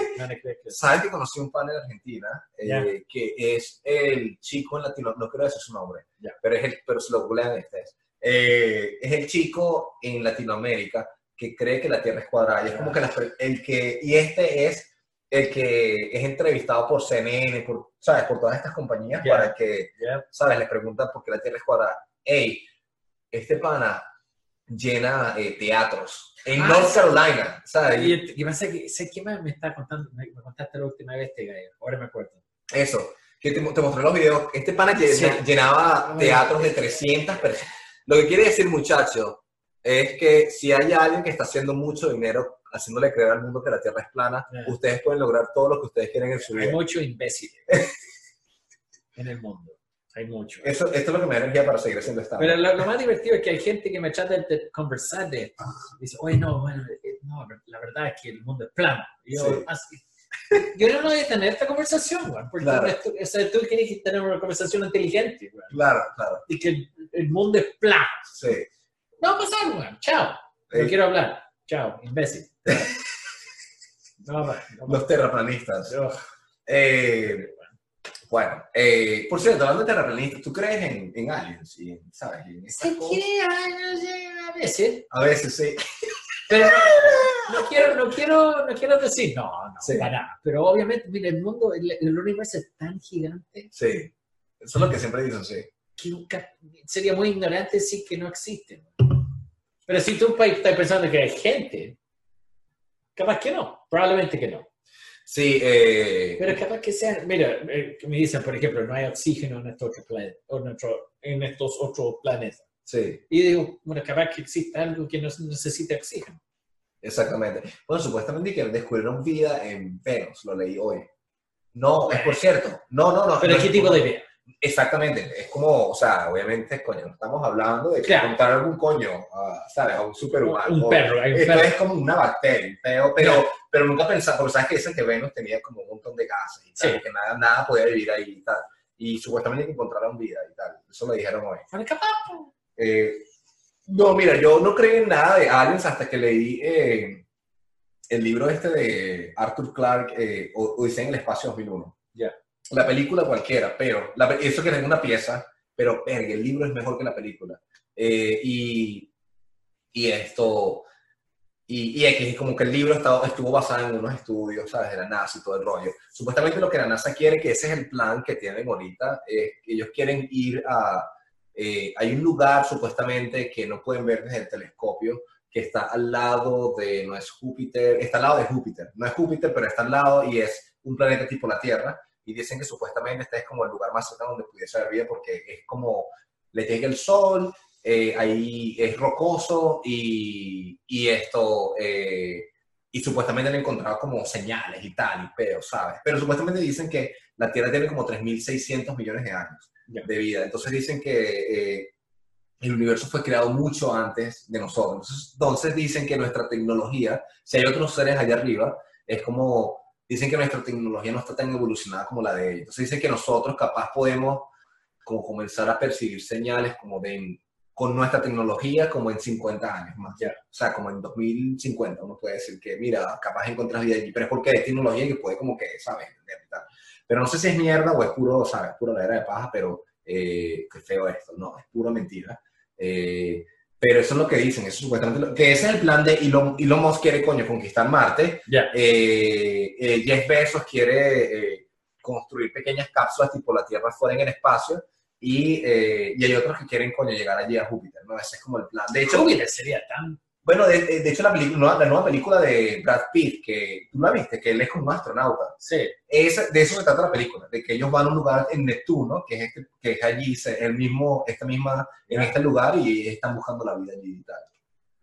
¿sabes que conocí un pan en Argentina? eh, Ya. que es el chico en latino, no quiero decir su nombre, Ya. pero, es el, pero se lo googlean ustedes. Eh, es el chico en Latinoamérica que cree que la Tierra es cuadrada. Y es como que la- el que, y este es el que es entrevistado por CNN, por, ¿sabes? Por todas estas compañías Ya. para que. ¿sabes? Le preguntan por qué la Tierra es cuadrada. Ey, este pana llena eh, teatros en Ah, North sí. Carolina, ¿sabes? Y Y y pasa que, sé qué más me está contando, me, me contaste la última vez este gallo, ahora me acuerdo. eso, que te, te mostré los videos. Este pana llena- Sí. llenaba teatros de 300 personas. Lo que quiere decir, muchacho, es que si hay alguien que está haciendo mucho dinero haciéndole creer al mundo que la Tierra es plana, Ya. ustedes pueden lograr todo lo que ustedes quieren en su Hay vida. muchos imbéciles en el mundo. Hay muchos. Eso, esto es lo que me da energía para seguir haciendo esta. Pero lo, lo más divertido es que hay gente que me trata de conversar de esto. Dice, oye, no, bueno, no, la verdad es que el mundo es plano. Y yo, Sí. así- yo no voy a tener esta conversación, güey, porque Claro. esto- o sea, tú quieres que tener una conversación inteligente, güey, Claro, claro. y que el, el mundo es plano. Sí. No va a pasar, güey. Chao. No Eh, quiero hablar. Chao, imbécil. No, no, los terraplanistas. Eh, bueno, eh, por cierto, hablando de terraplanistas, ¿tú crees en, en aliens? Y, ¿Sabes? Y en Se a veces, A veces sí. pero no, no quiero, no quiero, no quiero decir, no, no, Sí. para nada. Pero obviamente, mira, el mundo, el, el universo es tan gigante Sí. Eso es lo que siempre dicen, sí. que nunca, sería muy ignorante decir que no existen. Pero si tú estás pensando que hay gente, capaz que no, probablemente que no. Sí, eh, Pero capaz que sean, mira, eh, me dicen, por ejemplo, no hay oxígeno en estos otros planetas, en, otro- en estos otros planetas. sí, Y digo, bueno, capaz que existe algo que no necesita oxígeno. exactamente. Bueno, supuestamente que descubrieron vida en Venus, lo leí hoy. No, es por cierto. No, no, no. Pero no ¿qué tipo por- de vida? Exactamente. Es como, o sea, obviamente, coño, estamos hablando de que Claro. contar algún coño, a, ¿sabes? A un superhumano. Un perro, hay un Esto perro. es como una bacteria, un peo, pero, pero nunca pensaba, porque sabes que dicen que Venus tenía como un montón de gases y tal, Sí. que nada, nada podía vivir ahí y tal. Y supuestamente que encontraron vida y tal. Eso lo dijeron hoy. Capaz. Eh, no, mira, yo no creí en nada de aliens hasta que leí eh, el libro este de Arthur Clarke, eh, O- Odisea en el Espacio 2001. Ya. La película cualquiera, pero la eso que es una pieza, pero el libro es mejor que la película. Eh, y, y esto, y, y X, como que el libro estaba- estuvo basado en unos estudios, ¿sabes? De la NASA y todo el rollo. Supuestamente lo que la NASA quiere, que ese es el plan que tienen ahorita, es que ellos quieren ir a... eh, hay un lugar supuestamente que no pueden ver desde el telescopio, que está al lado de, no es Júpiter, está al lado de Júpiter, no es Júpiter, pero está al lado y es un planeta tipo la Tierra, y dicen que supuestamente este es como el lugar más cercano donde pudiese haber vida, porque es como, le llega el sol, eh, ahí es rocoso y, y esto, eh, y supuestamente han encontrado como señales y tal, y pedos, ¿sabes? Pero supuestamente dicen que la Tierra tiene como 3.600 millones de años de vida. Entonces dicen que eh, el universo fue creado mucho antes de nosotros. Entonces, entonces dicen que nuestra tecnología, si hay otros seres allá arriba, es como, dicen que nuestra tecnología no está tan evolucionada como la de ellos. Entonces dicen que nosotros capaz podemos como comenzar a percibir señales como de con nuestra tecnología como en 50 años más. Ya. O sea, como en 2050 uno puede decir que, mira, capaz encuentras vida allí, pero es porque es tecnología que puede como que, ¿sabes? Pero no sé si es mierda o es puro, ¿sabes? Pura ladera de paja, pero eh, qué feo esto. No, es pura mentira. Eh, pero eso es lo que dicen, eso supuestamente, lo- que ese es el plan de Elon, Elon Musk quiere, coño, conquistar Marte. Ya. Eh, eh, Jeff Bezos quiere eh, construir pequeñas cápsulas tipo la Tierra fuera en el espacio y, eh, y hay otros que quieren, coño, llegar allí a Júpiter, ¿no? Ese es como el plan. De hecho, Júpiter sería tan. bueno, de, de- hecho la, película, la nueva película de Brad Pitt, que tú la viste, que él es como un astronauta, Sí. esa- de eso se trata la película, de que ellos van a un lugar en Neptuno, que es, este, que es allí, el mismo, esta misma, en este lugar y están buscando la vida allí y tal.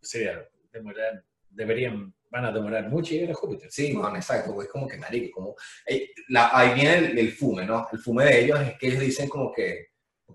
Sería demorar. Deberían. Van a demorar mucho llegar a Júpiter. Sí, bueno, exacto, pues como que marico, como, eh, la- ahí viene el, el fume, ¿no? El fume de ellos es que ellos dicen como que,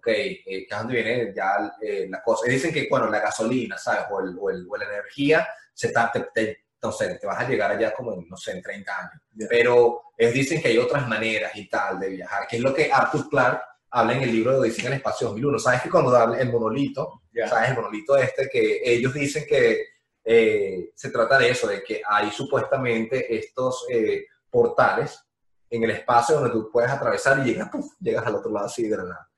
ok, eh, que es donde viene ya eh, la cosa. Ellos dicen que, bueno, la gasolina, ¿sabes? O, el, o, el- o la energía, se ta- te, te- no sé, te vas a llegar allá como en, no sé, en 30 años. Ya. Pero ellos dicen que hay otras maneras y tal de viajar, que es lo que Arthur Clarke habla en el libro de Odisea en el Espacio 2001. ¿Sabes que cuando habla el monolito, Ya. ¿sabes? El monolito este que ellos dicen que eh, se trata de eso, de que hay supuestamente estos eh, portales en el espacio donde tú puedes atravesar y llegas, puf, llegas al otro lado así de la nada.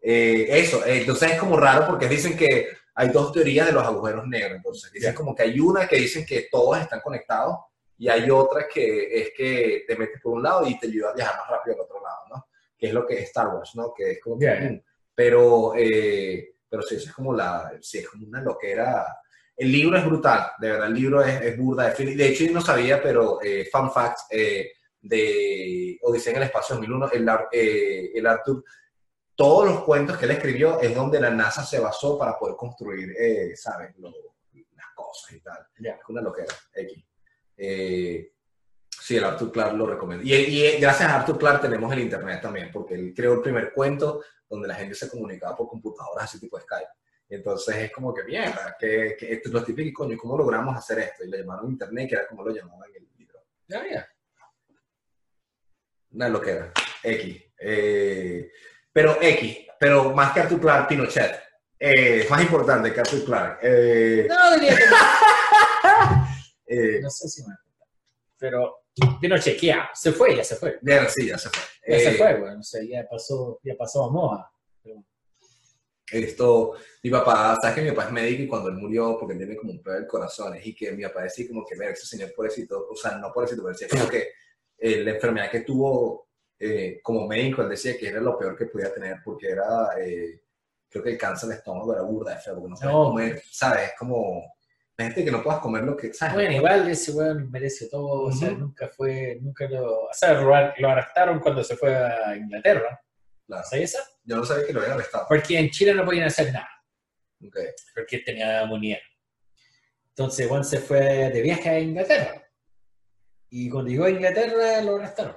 Eh, eso, eh, entonces es como raro porque dicen que hay dos teorías de los agujeros negros. Entonces dicen como que hay una que dicen que todos están conectados y hay otra que es que te metes por un lado y te ayuda a viajar más rápido al otro lado, ¿no? Que es lo que es Star Wars, ¿no? Que es como que, mm, pero, eh, pero sí, es como la, sí, es como una loquera. El libro es brutal, de verdad, el libro es, es burda. De, hecho, yo no sabía, pero eh, fun fact eh, de Odisea en el Espacio 2001, el, eh, el Arthur, todos los cuentos que él escribió es donde la NASA se basó para poder construir, eh, ¿sabes? Lo- las cosas y tal. Es una loquera, X. Eh, sí, el Arthur Clarke lo recomiendo. Y, y gracias a Arthur Clarke tenemos el Internet también, porque él creó el primer cuento donde la gente se comunicaba por computadoras así tipo Skype. Entonces es como que mierda, que, que esto es lo típico, y coño, ¿cómo logramos hacer esto? Y le llamaron Internet, que era como lo llamaban en el libro. Ya, ya. Una loquera, X. Eh, pero X, pero más que Arthur Clarke, Pinochet. Eh, más importante que Arthur Clarke. Eh, No, diría que no. eh, No sé si me Pero vino chequeado. Se fue, ya se fue. bien, sí, ya se fue. Ya se Eh, fue, bueno. O sea, ya pasó, ya pasó a moja. Esto, mi papá, sabes que mi papá es médico y cuando él murió, porque tiene como un problema del corazón, y que mi papá decía como que, mira, ese señor pobrecito, o sea, no pobrecito, pero decía como que eh, la enfermedad que tuvo eh, como médico, él decía que era lo peor que podía tener, porque era, eh, creo que el cáncer de estómago era burda de feo, porque no No. comer, ¿sabes? Es como, gente que no puedas comer lo que, ¿sabes? Bueno, igual ese weón merece todo. O sea, nunca fue, nunca lo. O sea, lo, arrestaron cuando se fue a Inglaterra. Claro. ¿Sabes eso? Yo no sabía que lo habían arrestado. Porque en Chile no podían hacer nada. Ok. Porque tenía neumonía. Entonces, Juan se fue de viaje a Inglaterra. Y cuando llegó a Inglaterra, lo arrestaron.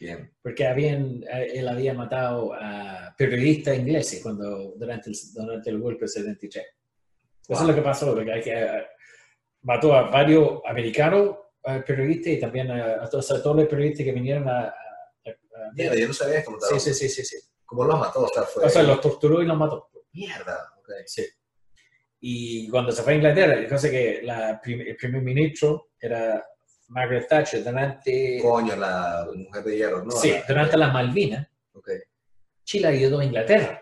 Bien. Porque habían, eh, él había matado a periodistas ingleses cuando, durante, el, durante el golpe del 73. Eso Wow. es lo que pasó. Porque que, eh, mató a varios americanos al periodista y también a, a todos, a todos los periodistas que vinieron a... a- Mierda, yo no sabía esto. sí, sí, sí, sí, sí. ¿Cómo los mató? O sea, fue... O sea, los torturó y los mató. Mierda, ok. Sí. Y cuando se fue a Inglaterra, yo sé que la prim- el primer ministro era Margaret Thatcher durante, Coño, la mujer de hierro, ¿no? sí, La- durante las Malvinas. Ok, Chile ayudó a Inglaterra.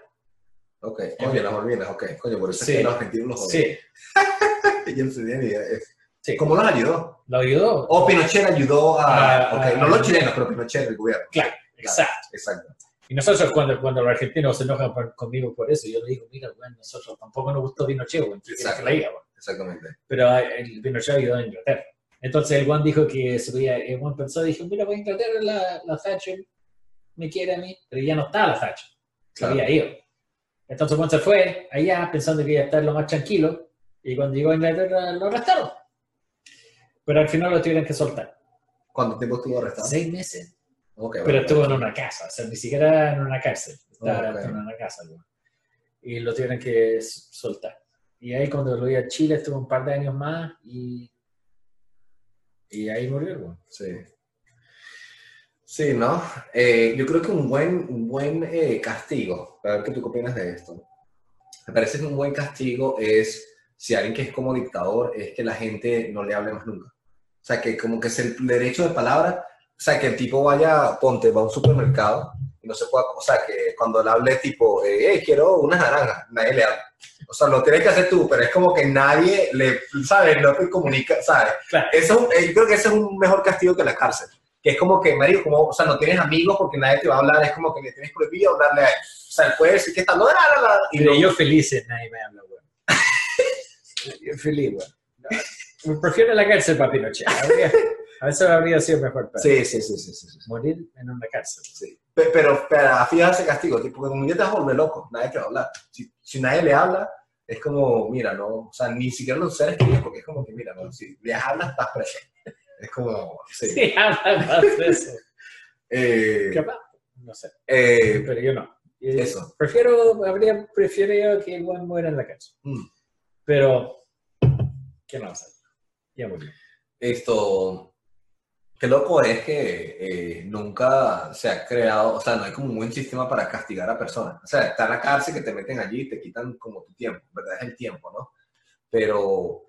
ok. Coño, las Malvinas, ok. Coño, por eso Sí. es que los argentinos los Sí, Yo no tenía ni idea. sí. ¿Cómo los ayudó? Lo ayudó. O Pinochet ayudó a... Ah, no los chilenos, pero Pinochet, el gobierno. Claro, exacto. Exacto. Y nosotros cuando, cuando los argentinos se enojan por- conmigo por eso, yo le digo, mira, bueno, nosotros tampoco nos gustó Pinochet, bueno, ¿qué quieres que diga, bueno? Exactamente. pero el Pinochet ayudó a Inglaterra. Entonces el Juan dijo que se podía, el Juan pensó, dijo, mira, voy a Inglaterra, la, la Thatcher me quiere a mí, pero ya no está la Thatcher, se Claro. había ido. Entonces Juan se fue allá pensando que iba a estar lo más tranquilo, y cuando llegó a Inglaterra lo arrestaron. Pero al final lo tuvieron que soltar. ¿Cuánto tiempo estuvo arrestado? Seis meses. Ok, Pero estuvo en una casa, o sea, ni siquiera en una cárcel, estaba Ok. en una casa. Y lo tuvieron que soltar. Y ahí cuando lo a Chile estuvo un par de años más y, y ahí murió. el güey. Sí. Sí, ¿no? Eh, yo creo que un buen, un buen eh, castigo, a ver qué tú opinas de esto. Me parece que un buen castigo es, si alguien que es como dictador, es que la gente no le hable más nunca. O sea, que como que es el derecho de palabra, o sea, que el tipo vaya, ponte, va a un supermercado no se pueda, o sea, que cuando le hable tipo, eh, "Hey, quiero unas naranjas, nadie le habla. O sea, lo tienes que hacer tú, pero es como que nadie le, ¿sabes? No te comunica, ¿sabes? Claro. Eso, eh, yo creo que ese es un mejor castigo que la cárcel. Que es como que, Mario, como, o sea, no tienes amigos porque nadie te va a hablar, es como que le tienes prohibido hablarle a él. O sea, él puede decir que está, no, y no- yo feliz, eh, nadie me habla, güey. yo feliz, güey. No, Prefiero la cárcel para Pinochet. A veces habría sido mejor para Sí, sí, sí, sí, sí, sí, morir en una cárcel. sí. Pe- Pero, fíjate ese castigo, tipo, que un día te vas a volver loco, nadie te va a hablar. Si, si nadie le habla, es como, mira, no, o sea, ni siquiera los seres queridos, porque es como que, mira, no, si le hablas, estás preso. Es como, sí. Sí, habla más de eso. Eh, Capaz, no sé. eh, pero yo no. Eh, Eso. Prefiero, habría preferido que Juan muera en la cárcel. Mm. Pero, ¿qué no hacer? Ya murió. Esto, qué loco es que eh, nunca se ha creado, o sea, no hay como un buen sistema para castigar a personas. O sea, está la cárcel que te meten allí y te quitan como tu tiempo, ¿verdad? Es el tiempo, ¿no? Pero,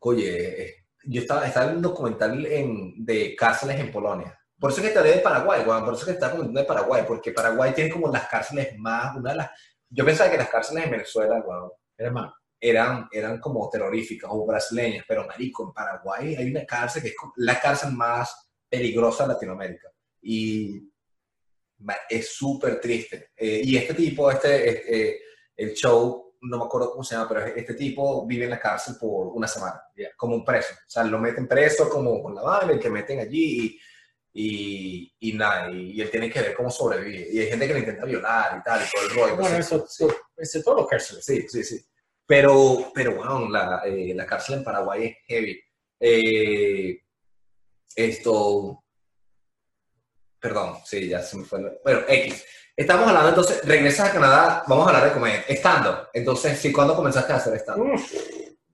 oye, yo estaba, estaba en un documental en, de cárceles en Polonia. Por eso es que te de Paraguay, Juan, por eso es que estaba comentando de Paraguay, porque Paraguay tiene como las cárceles más, una de las, yo pensaba que las cárceles en Venezuela, Juan, Hermano, eran, eran como terroríficas o brasileñas, pero marico, en Paraguay hay una cárcel que es la cárcel más peligrosa de Latinoamérica y es súper triste. Eh, y este tipo, este, este, el show, no me acuerdo cómo se llama, pero este tipo vive en la cárcel por una semana, Ya. como un preso. O sea, lo meten preso como con la vaina, el que meten allí y, y, y nada, y, y él tiene que ver cómo sobrevive. Y hay gente que lo intenta violar y tal, y todo el rollo. bueno, eso, sí. eso es todos los cárceles. Sí, sí, sí. Pero, pero bueno, la, eh, la cárcel en Paraguay es heavy. Eh, esto. Perdón, sí, ya se me fue. Bueno, X. Estamos hablando entonces, regresas a Canadá, vamos a hablar de comedia. Estando. Entonces, sí, ¿cuándo comenzaste a hacer stand Uf,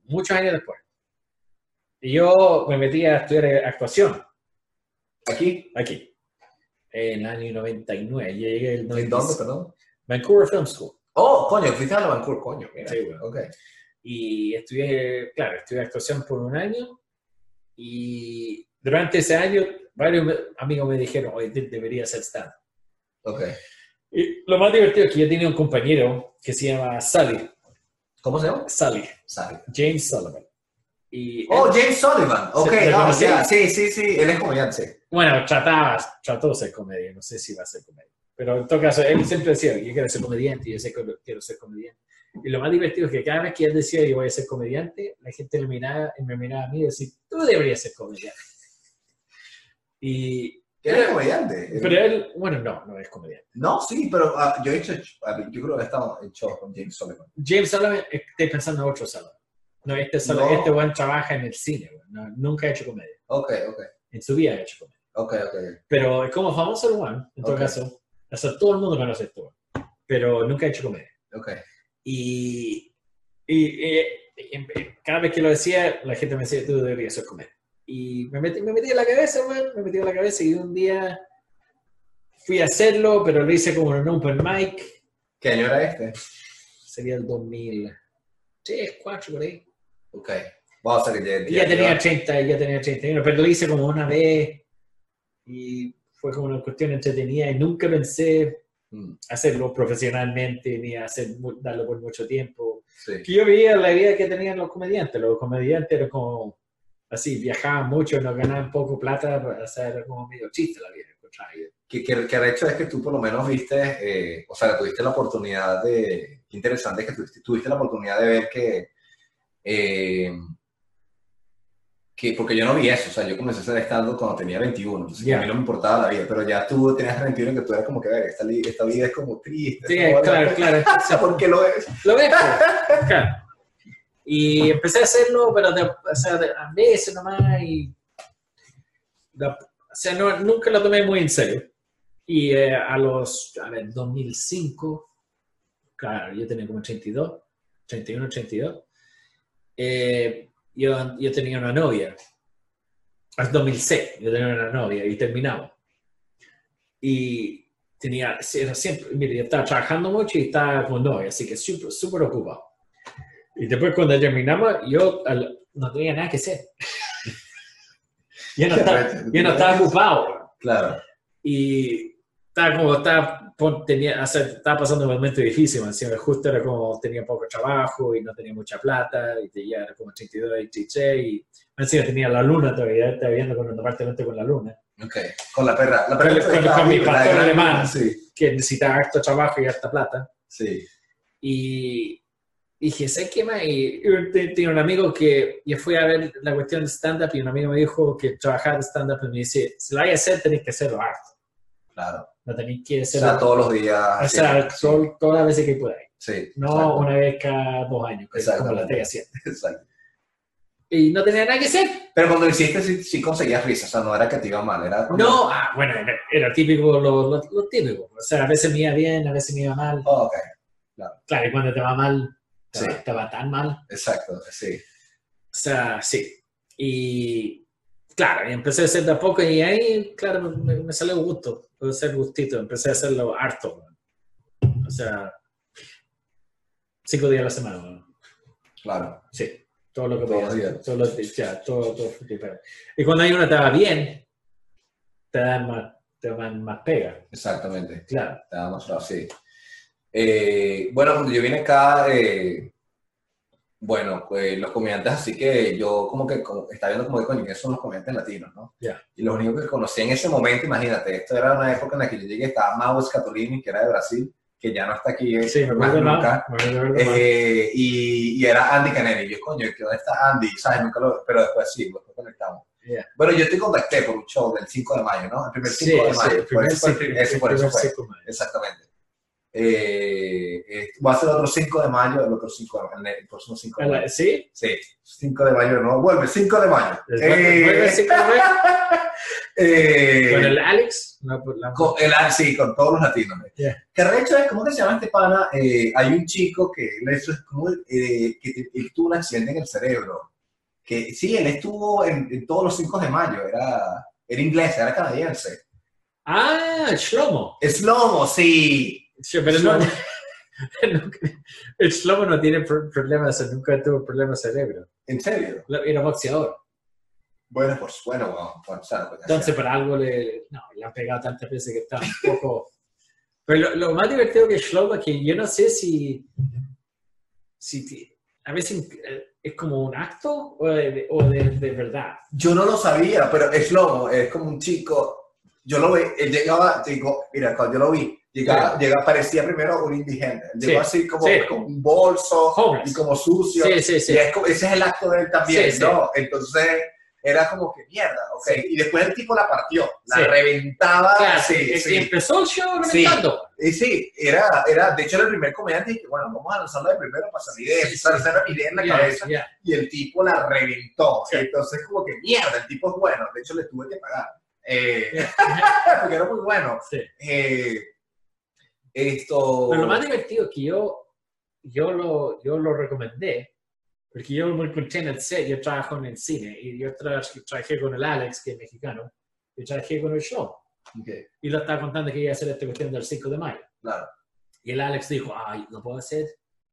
muchos años después. Y yo me metí a estudiar actuación ¿Aquí? aquí, en el año 99. Llegué el ¿En 96. dónde, perdón? Vancouver Film School. Oh, coño, fuiste a la Vancouver, coño. Mira. Sí, bueno. Ok. Y estudié, claro, estudié actuación por un año. Y durante ese año, varios amigos me dijeron, oye, de- deberías ser stand Ok. Y lo más divertido es que yo tenía un compañero que se llama Sally. ¿Cómo se llama? Sally. Sally. James Sullivan. Y Oh, él- James Sullivan. Ok, ya, sí, sí, sí, él es comediante. bueno, trataba, trató de ser comedia, no sé si va a ser comedia. Pero en todo caso, él siempre decía, yo quiero ser comediante, yo sé que quiero ser comediante. Y lo más divertido es que cada vez que él decía, yo voy a ser comediante, la gente me miraba, me miraba a mí y decía, tú deberías ser comediante. Y, es comediante. pero él, bueno, no, no es comediante. No, sí, pero ah, yo he hecho, ah, yo creo que he estado en shows con James Sullivan. James Sullivan, estoy pensando en otro Sullivan. No, este Sullivan, No. este buen trabaja en el cine. No, nunca ha hecho comedia. Ok, ok, En su vida ha hecho comedia. ok, ok. Pero es como famoso el Juan, en todo Ok. caso. O sea, todo el mundo conoce esto, pero nunca ha hecho comedia. ok. Y, y, y- y- cada vez que lo decía, la gente me decía, tú deberías ser comedia. Y me metí, me metí en la cabeza, weón, me metí en la cabeza y un día fui a hacerlo, pero lo hice como en un open mic. ¿Qué año era este? Sería el 2003, 4 por ahí. Ok. Vamos a ver que Ya tenía 30, ya tenía 31, pero lo hice como una vez y fue como una cuestión entretenida y nunca pensé Mm, hacerlo profesionalmente ni hacer, darlo por mucho tiempo. Sí. Que yo veía la vida que tenían los comediantes. Los comediantes eran como así, viajaban mucho, no ganaban poco plata, o sea, era como medio chiste la vida. Que, que, que el hecho es que tú por lo menos viste, eh, o sea, tuviste la oportunidad de, interesante es que tuviste, tuviste la oportunidad de ver que, eh, que, porque yo no vi eso, o sea, yo comencé a hacer stand cuando tenía 21, entonces Ya. a mí no me importaba la vida, pero ya tú tenías 21 que tú eras como que, ver, esta, esta vida es como triste. Sí, como, claro, claro. o sea, ¿por qué lo es? Lo ves, pues, claro. Y empecé a hacerlo, pero de, o sea, de- a veces nomás y... la- o sea, no- nunca lo tomé muy en serio. Y eh, a los, a ver, 2005, claro, yo tenía como 82, 31, 82. eh, yo, yo tenía una novia. Es 2006, yo tenía una novia y terminamos. Y tenía, era siempre, mire, yo estaba trabajando mucho y estaba con novia, así que súper, súper ocupado. Y después cuando terminamos, yo al- no tenía nada que hacer. yo, no estaba, yo no estaba ocupado. Claro, Y estaba como, estaba, tenía, o sea, estaba pasando un momento difícil, encima justo era como, tenía poco trabajo y no tenía mucha plata, y ya era como 32, 33, y encima tenía la luna todavía, estaba viviendo con un apartamento con la luna, ok. Con la perra. La perra Con- con- con mi pastor alemán. Sí, que necesitaba harto trabajo y harta plata. sí. Y dije, ¿sabes qué más? Y te- tenía un amigo que yo fui a ver la cuestión de stand-up y un amigo me dijo que trabajaba de stand-up y me dice, si lo vais a hacer, tenéis que hacerlo harto. Claro. No tenéis que O hacerlo sea, todos los días. o sea, sí, sol- todas las veces que podáis. Sí, No exacto, una vez cada dos años, que como la estoy haciendo. exacto. Y no tenía nada que hacer. Pero cuando lo hiciste sí, sí conseguías risa, o sea, no era que te iba mal, era como... No, ah, bueno, era, era típico, lo, lo- lo típico. O sea, a veces me iba bien, a veces me iba mal. Oh, ok, Claro, y cuando te va mal, te, Sí. va, te va tan mal. exacto, sí. O sea, sí. Y claro, y empecé a hacer de a poco y ahí, claro, me, me salió gusto, puede ser gustito, empecé a hacerlo harto. man. O sea, cinco días a la semana. man. Claro, Sí, todo lo que podía hacer, los días, ya, todo, todo. Y cuando hay una te va bien, te dan más, te dan más pega, exactamente. claro. Te damos claro, sí. Eh, bueno, cuando yo vine acá, eh, bueno, pues los comediantes, así que yo como que como, estaba viendo como que coño, ¿quiénes son los comediantes latinos, no? Ya. Y los únicos que conocí en ese momento, imagínate, esto era una época en la que yo llegué, estaba Mau Scatolini, que era de Brasil, que ya no está aquí eh, Sí, me más nunca. me. Eh, y, y era Andy Canelli. Y yo, coño, ¿qué ¿dónde está Andy? ¿Sabes? Nunca lo, pero después sí, después conectamos. Yeah. Bueno, yo te contacté por un show del 5 de mayo, ¿no? El primer 5 Sí, de sí, mayo. el primer eso el primer de mayo. Exactamente. Eh, eh, voy a hacer otro 5 de mayo, el otro 5 de mayo, el próximo 5 de mayo. ¿Sí? Sí, 5 de mayo, no, vuelve, 5 de mayo. ¿Vuelve- Eh, vuelve el cinco de mayo? eh, ¿Con el Alex? No, por la- con el, sí, con todos los latinos. Yeah. Que recho es, ¿cómo que se llama este pana? Eh, hay un chico que él, es como, eh, que él tuvo un accidente en el cerebro. Que sí, él estuvo en, en todos los 5 de mayo, era, era inglés, era canadiense. Ah, Shlomo. Slomo, sí. Sí, pero no, nunca- el Shlomo no tiene pro- problemas, nunca tuvo problemas cerebro. ¿En serio? Era boxeador. Bueno, pues bueno, bueno, bueno, pues, Entonces, por algo le, no, le han pegado tantas veces que está un poco. Pero lo, lo más divertido que Shlomo es que yo no sé si. si a veces eh, es como un acto o de, o de, de verdad. Yo no lo sabía, pero Slomo es como un chico. Yo lo vi, él llegaba, digo, mira, cuando yo lo vi, llegaba, Sí. llegaba parecía primero un indigente. Él Sí, Llegó así como sí. con un bolso Homeless. y como sucio. Sí. Y es como- ese es el acto de él también. ¿no? Entonces era como que mierda, ok. Y después el tipo la partió, la reventaba. Claro, sí, empezó el show reventando. Y sí, era, era, de hecho era el primer comediante y que bueno, vamos a lanzarlo de primero para salir de Sí, empezar a hacer la idea en la Ya, cabeza ya. y el tipo la reventó. Entonces como que mierda, el tipo es bueno, de hecho le tuve que pagar. Eh, porque era muy bueno. Sí. Eh, esto... Pero lo más divertido es que yo, yo, lo, yo lo recomendé Porque yo me encontré en el set, yo trabajo en el cine, y yo tra- trabajé con el Alex, que es mexicano, y trabajé con el show. Ok, Y le estaba contando que iba a hacer esta cuestión del 5 de mayo. Claro. Y el Alex dijo, ay, lo puedo hacer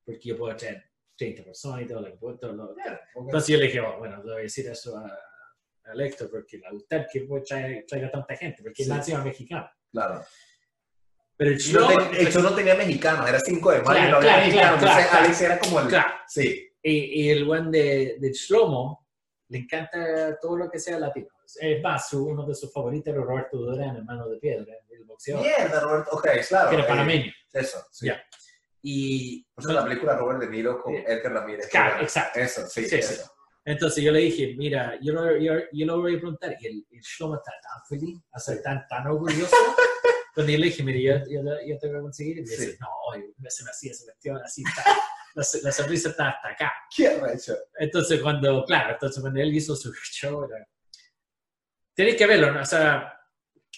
porque yo puedo traer 30 personas y todo lo que puedo. todo lo- Ok. Entonces yo le dije, oh, bueno, voy a decir eso a, a Héctor porque le va a gustar que traer, traiga tanta gente, porque Sí. él nació mexicano. Claro. Pero el no show, te- el show no tenía mexicanos, era 5 de mayo Claro, no había claro, mexicanos. claro, Entonces Alex era como el. Sí, y, y el buen de, de Shlomo le encanta todo lo que sea latino. Es más, uno de sus favoritos era Roberto Durán, hermano de piedra, el boxeador, mierda, Roberto. Ok, claro. que era eh, panameño. Eso, sí. Ya. Y Por eso la película Robert De Niro con Eh, Edgar Ramírez. Claro, exacto. Eso, sí, Sí, eso. Entonces yo le dije, mira, yo lo, yo, yo lo voy a preguntar. Y el, el Shlomo está tan feliz, o sea, tan, tan orgulloso. Cuando yo le dije, mira, yo, yo, yo te voy a conseguir. Y me dice, Sí. no, se me hacía esa cuestión, así está. La, la sonrisa está hasta acá. Qué arrecho. Entonces cuando, claro, entonces cuando él hizo su show, era... Tienes que verlo, ¿no? O sea,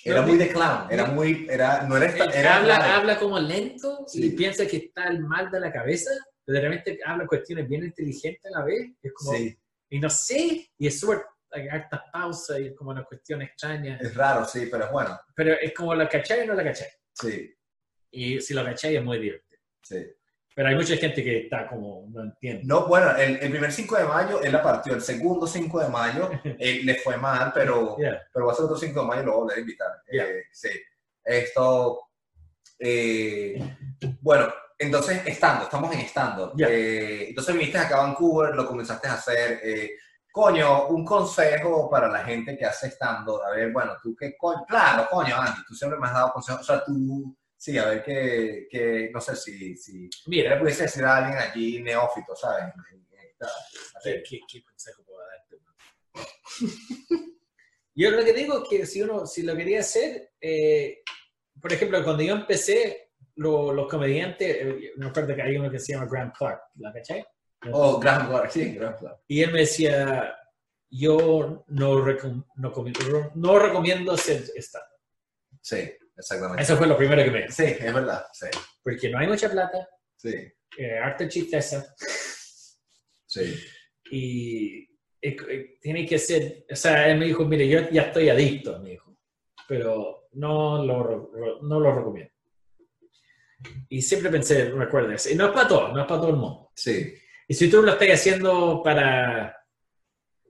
Era muy de clown, era muy, era, no era, esta- era habla, habla como lento Sí. y piensa que está el mal de la cabeza, pero de repente habla cuestiones bien inteligentes a la vez. Es como, Sí, Y no sé, y es súper, hay hartas pausas y es como una cuestión extraña. es raro, sí, pero es bueno. Pero es como la cachai o no la cachai. Sí, Y si la cachai es muy divertido. sí. Pero hay mucha gente que está como, no entiende. No, bueno, el, el primer 5 de mayo él la partió, el segundo 5 de mayo eh, le fue mal, pero, Yeah. pero va a ser otro 5 de mayo y lo voy a volver a invitar. Ya. Eh, sí. Esto, eh, bueno, entonces, estando, estamos en estando. Ya. Eh, entonces viniste acá a Vancouver, lo comenzaste a hacer. eh, coño, un consejo para la gente que hace estando. A ver, bueno, tú qué coño. Claro, coño, Andy, tú siempre me has dado consejos. O sea, tú, sí, a ver que, que no sé si, si Mira, le pudiese decir a alguien allí neófito, ¿sabes? ¿qué, qué, qué consejo puedo darte? yo lo que digo es que si uno, si lo quería hacer, eh, por ejemplo, cuando yo empecé, lo- los comediantes, eh, me acuerdo que hay uno que se llama Graham Clark, ¿la cachai? Oh, Graham Clark, sí, Graham Clark. Y él me decía, yo no, recom- no, no recomiendo hacer stand Sí, exactamente. Eso fue lo primero que me dijo. Sí, es verdad, sí, Porque no hay mucha plata, sí, eh, arte chisteza, sí. y eh, eh, tiene que ser, o sea, él me dijo, mire, yo ya estoy adicto, me dijo, pero no lo, no lo recomiendo. Y siempre pensé, recuerdes, y no es para todo, no es para todo el mundo. Sí, Y si tú lo estás haciendo para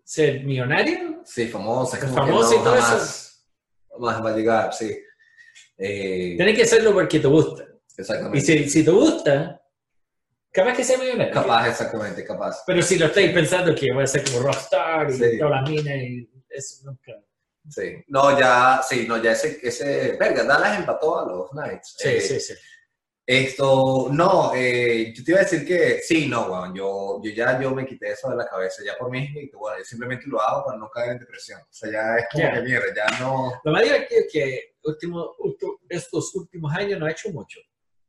ser millonario, sí, famosa. es como Famosa que y todo jamás, Más va a llegar, sí. Eh, tienes que hacerlo porque te gusta. Y exactamente. si, si te gusta, capaz que sea millonario. Capaz, exactamente, capaz. Pero si lo estáis pensando que voy a ser como rockstar y Sí. todas las minas y eso nunca. Sí. No, ya, sí, no, ya ese, ese, verga, Dallas empató a los Knights. Sí, Eh, sí, sí. Esto, no, eh, yo te iba a decir que sí, no, weón, yo, yo ya yo me quité eso de la cabeza, ya por mí, y bueno, yo simplemente lo hago para no caer en depresión. O sea, ya es como Ya. que mierda, ya no. Lo más divertido es que último, estos últimos años no he hecho mucho.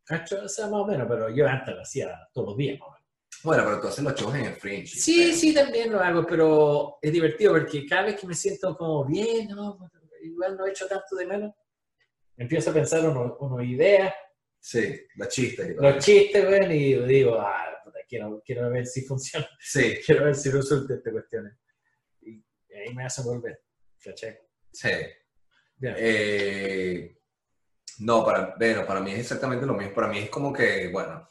He hecho, o sea, más o menos, pero yo antes lo hacía todos los días. más o menos. Bueno, pero tú haces los shows en el Fringe. Sí, pero- sí, también lo hago, pero es divertido porque cada vez que me siento como bien, ¿no? igual no he hecho tanto de menos, empiezo a pensar unas ideas, Sí, los chistes. los chistes, güey, y digo, ah, puta, quiero, quiero ver si funciona, Sí, quiero ver si resulta esta cuestión. Y ahí me hace volver, ¿cachai? sí. Ya. Eh, no, para, bueno, para mí es exactamente lo mismo. Para mí es como que, bueno,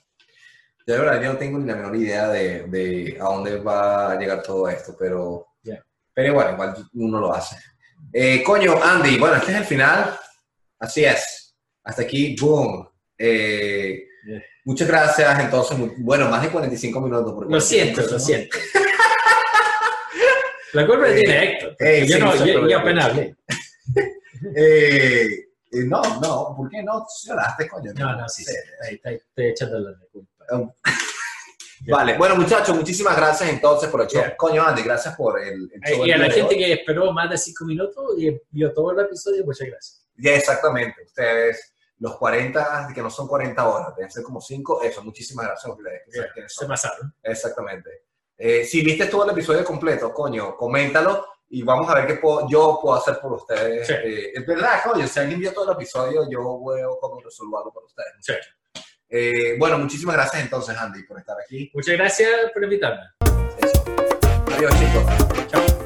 yo de verdad yo no tengo ni la menor idea de, de a dónde va a llegar todo esto, pero, Ya. pero igual, igual uno lo hace. Eh, coño, Andy, bueno, este es el final. Así es. Hasta aquí, boom. Eh. Muchas gracias, entonces, bueno, más de 45 minutos. Lo siento, 45, lo siento. La culpa Eh, tiene Héctor. porque eh, yo, sí, no, yo, apenas hablé. Eh, eh, no, no, ¿por qué no? Lloraste, coño. No, no, sí, sí. Ahí, está- estoy la culpa. Vale, bueno muchachos, muchísimas gracias entonces por el show. Yeah. Coño, Andy, gracias por el, el show. Y a la gente hoy. que esperó más de cinco minutos y vio todo el episodio, muchas gracias. Ya, exactamente. Ustedes, los 40, que no son 40 horas, deben ser como 5. Eso, muchísimas gracias quiénes Se pasaron. Exactamente. Eh, si viste todo el episodio completo, coño, coméntalo y vamos a ver qué puedo- yo puedo hacer por ustedes. Sí. Eh, es verdad, coño, si alguien vio todo el episodio, yo voy a cómo resolverlo para ustedes. Sí. Eh, bueno, muchísimas gracias entonces, Andy, por estar aquí. Muchas gracias por invitarme. Episodio. Adiós, chicos. Chao.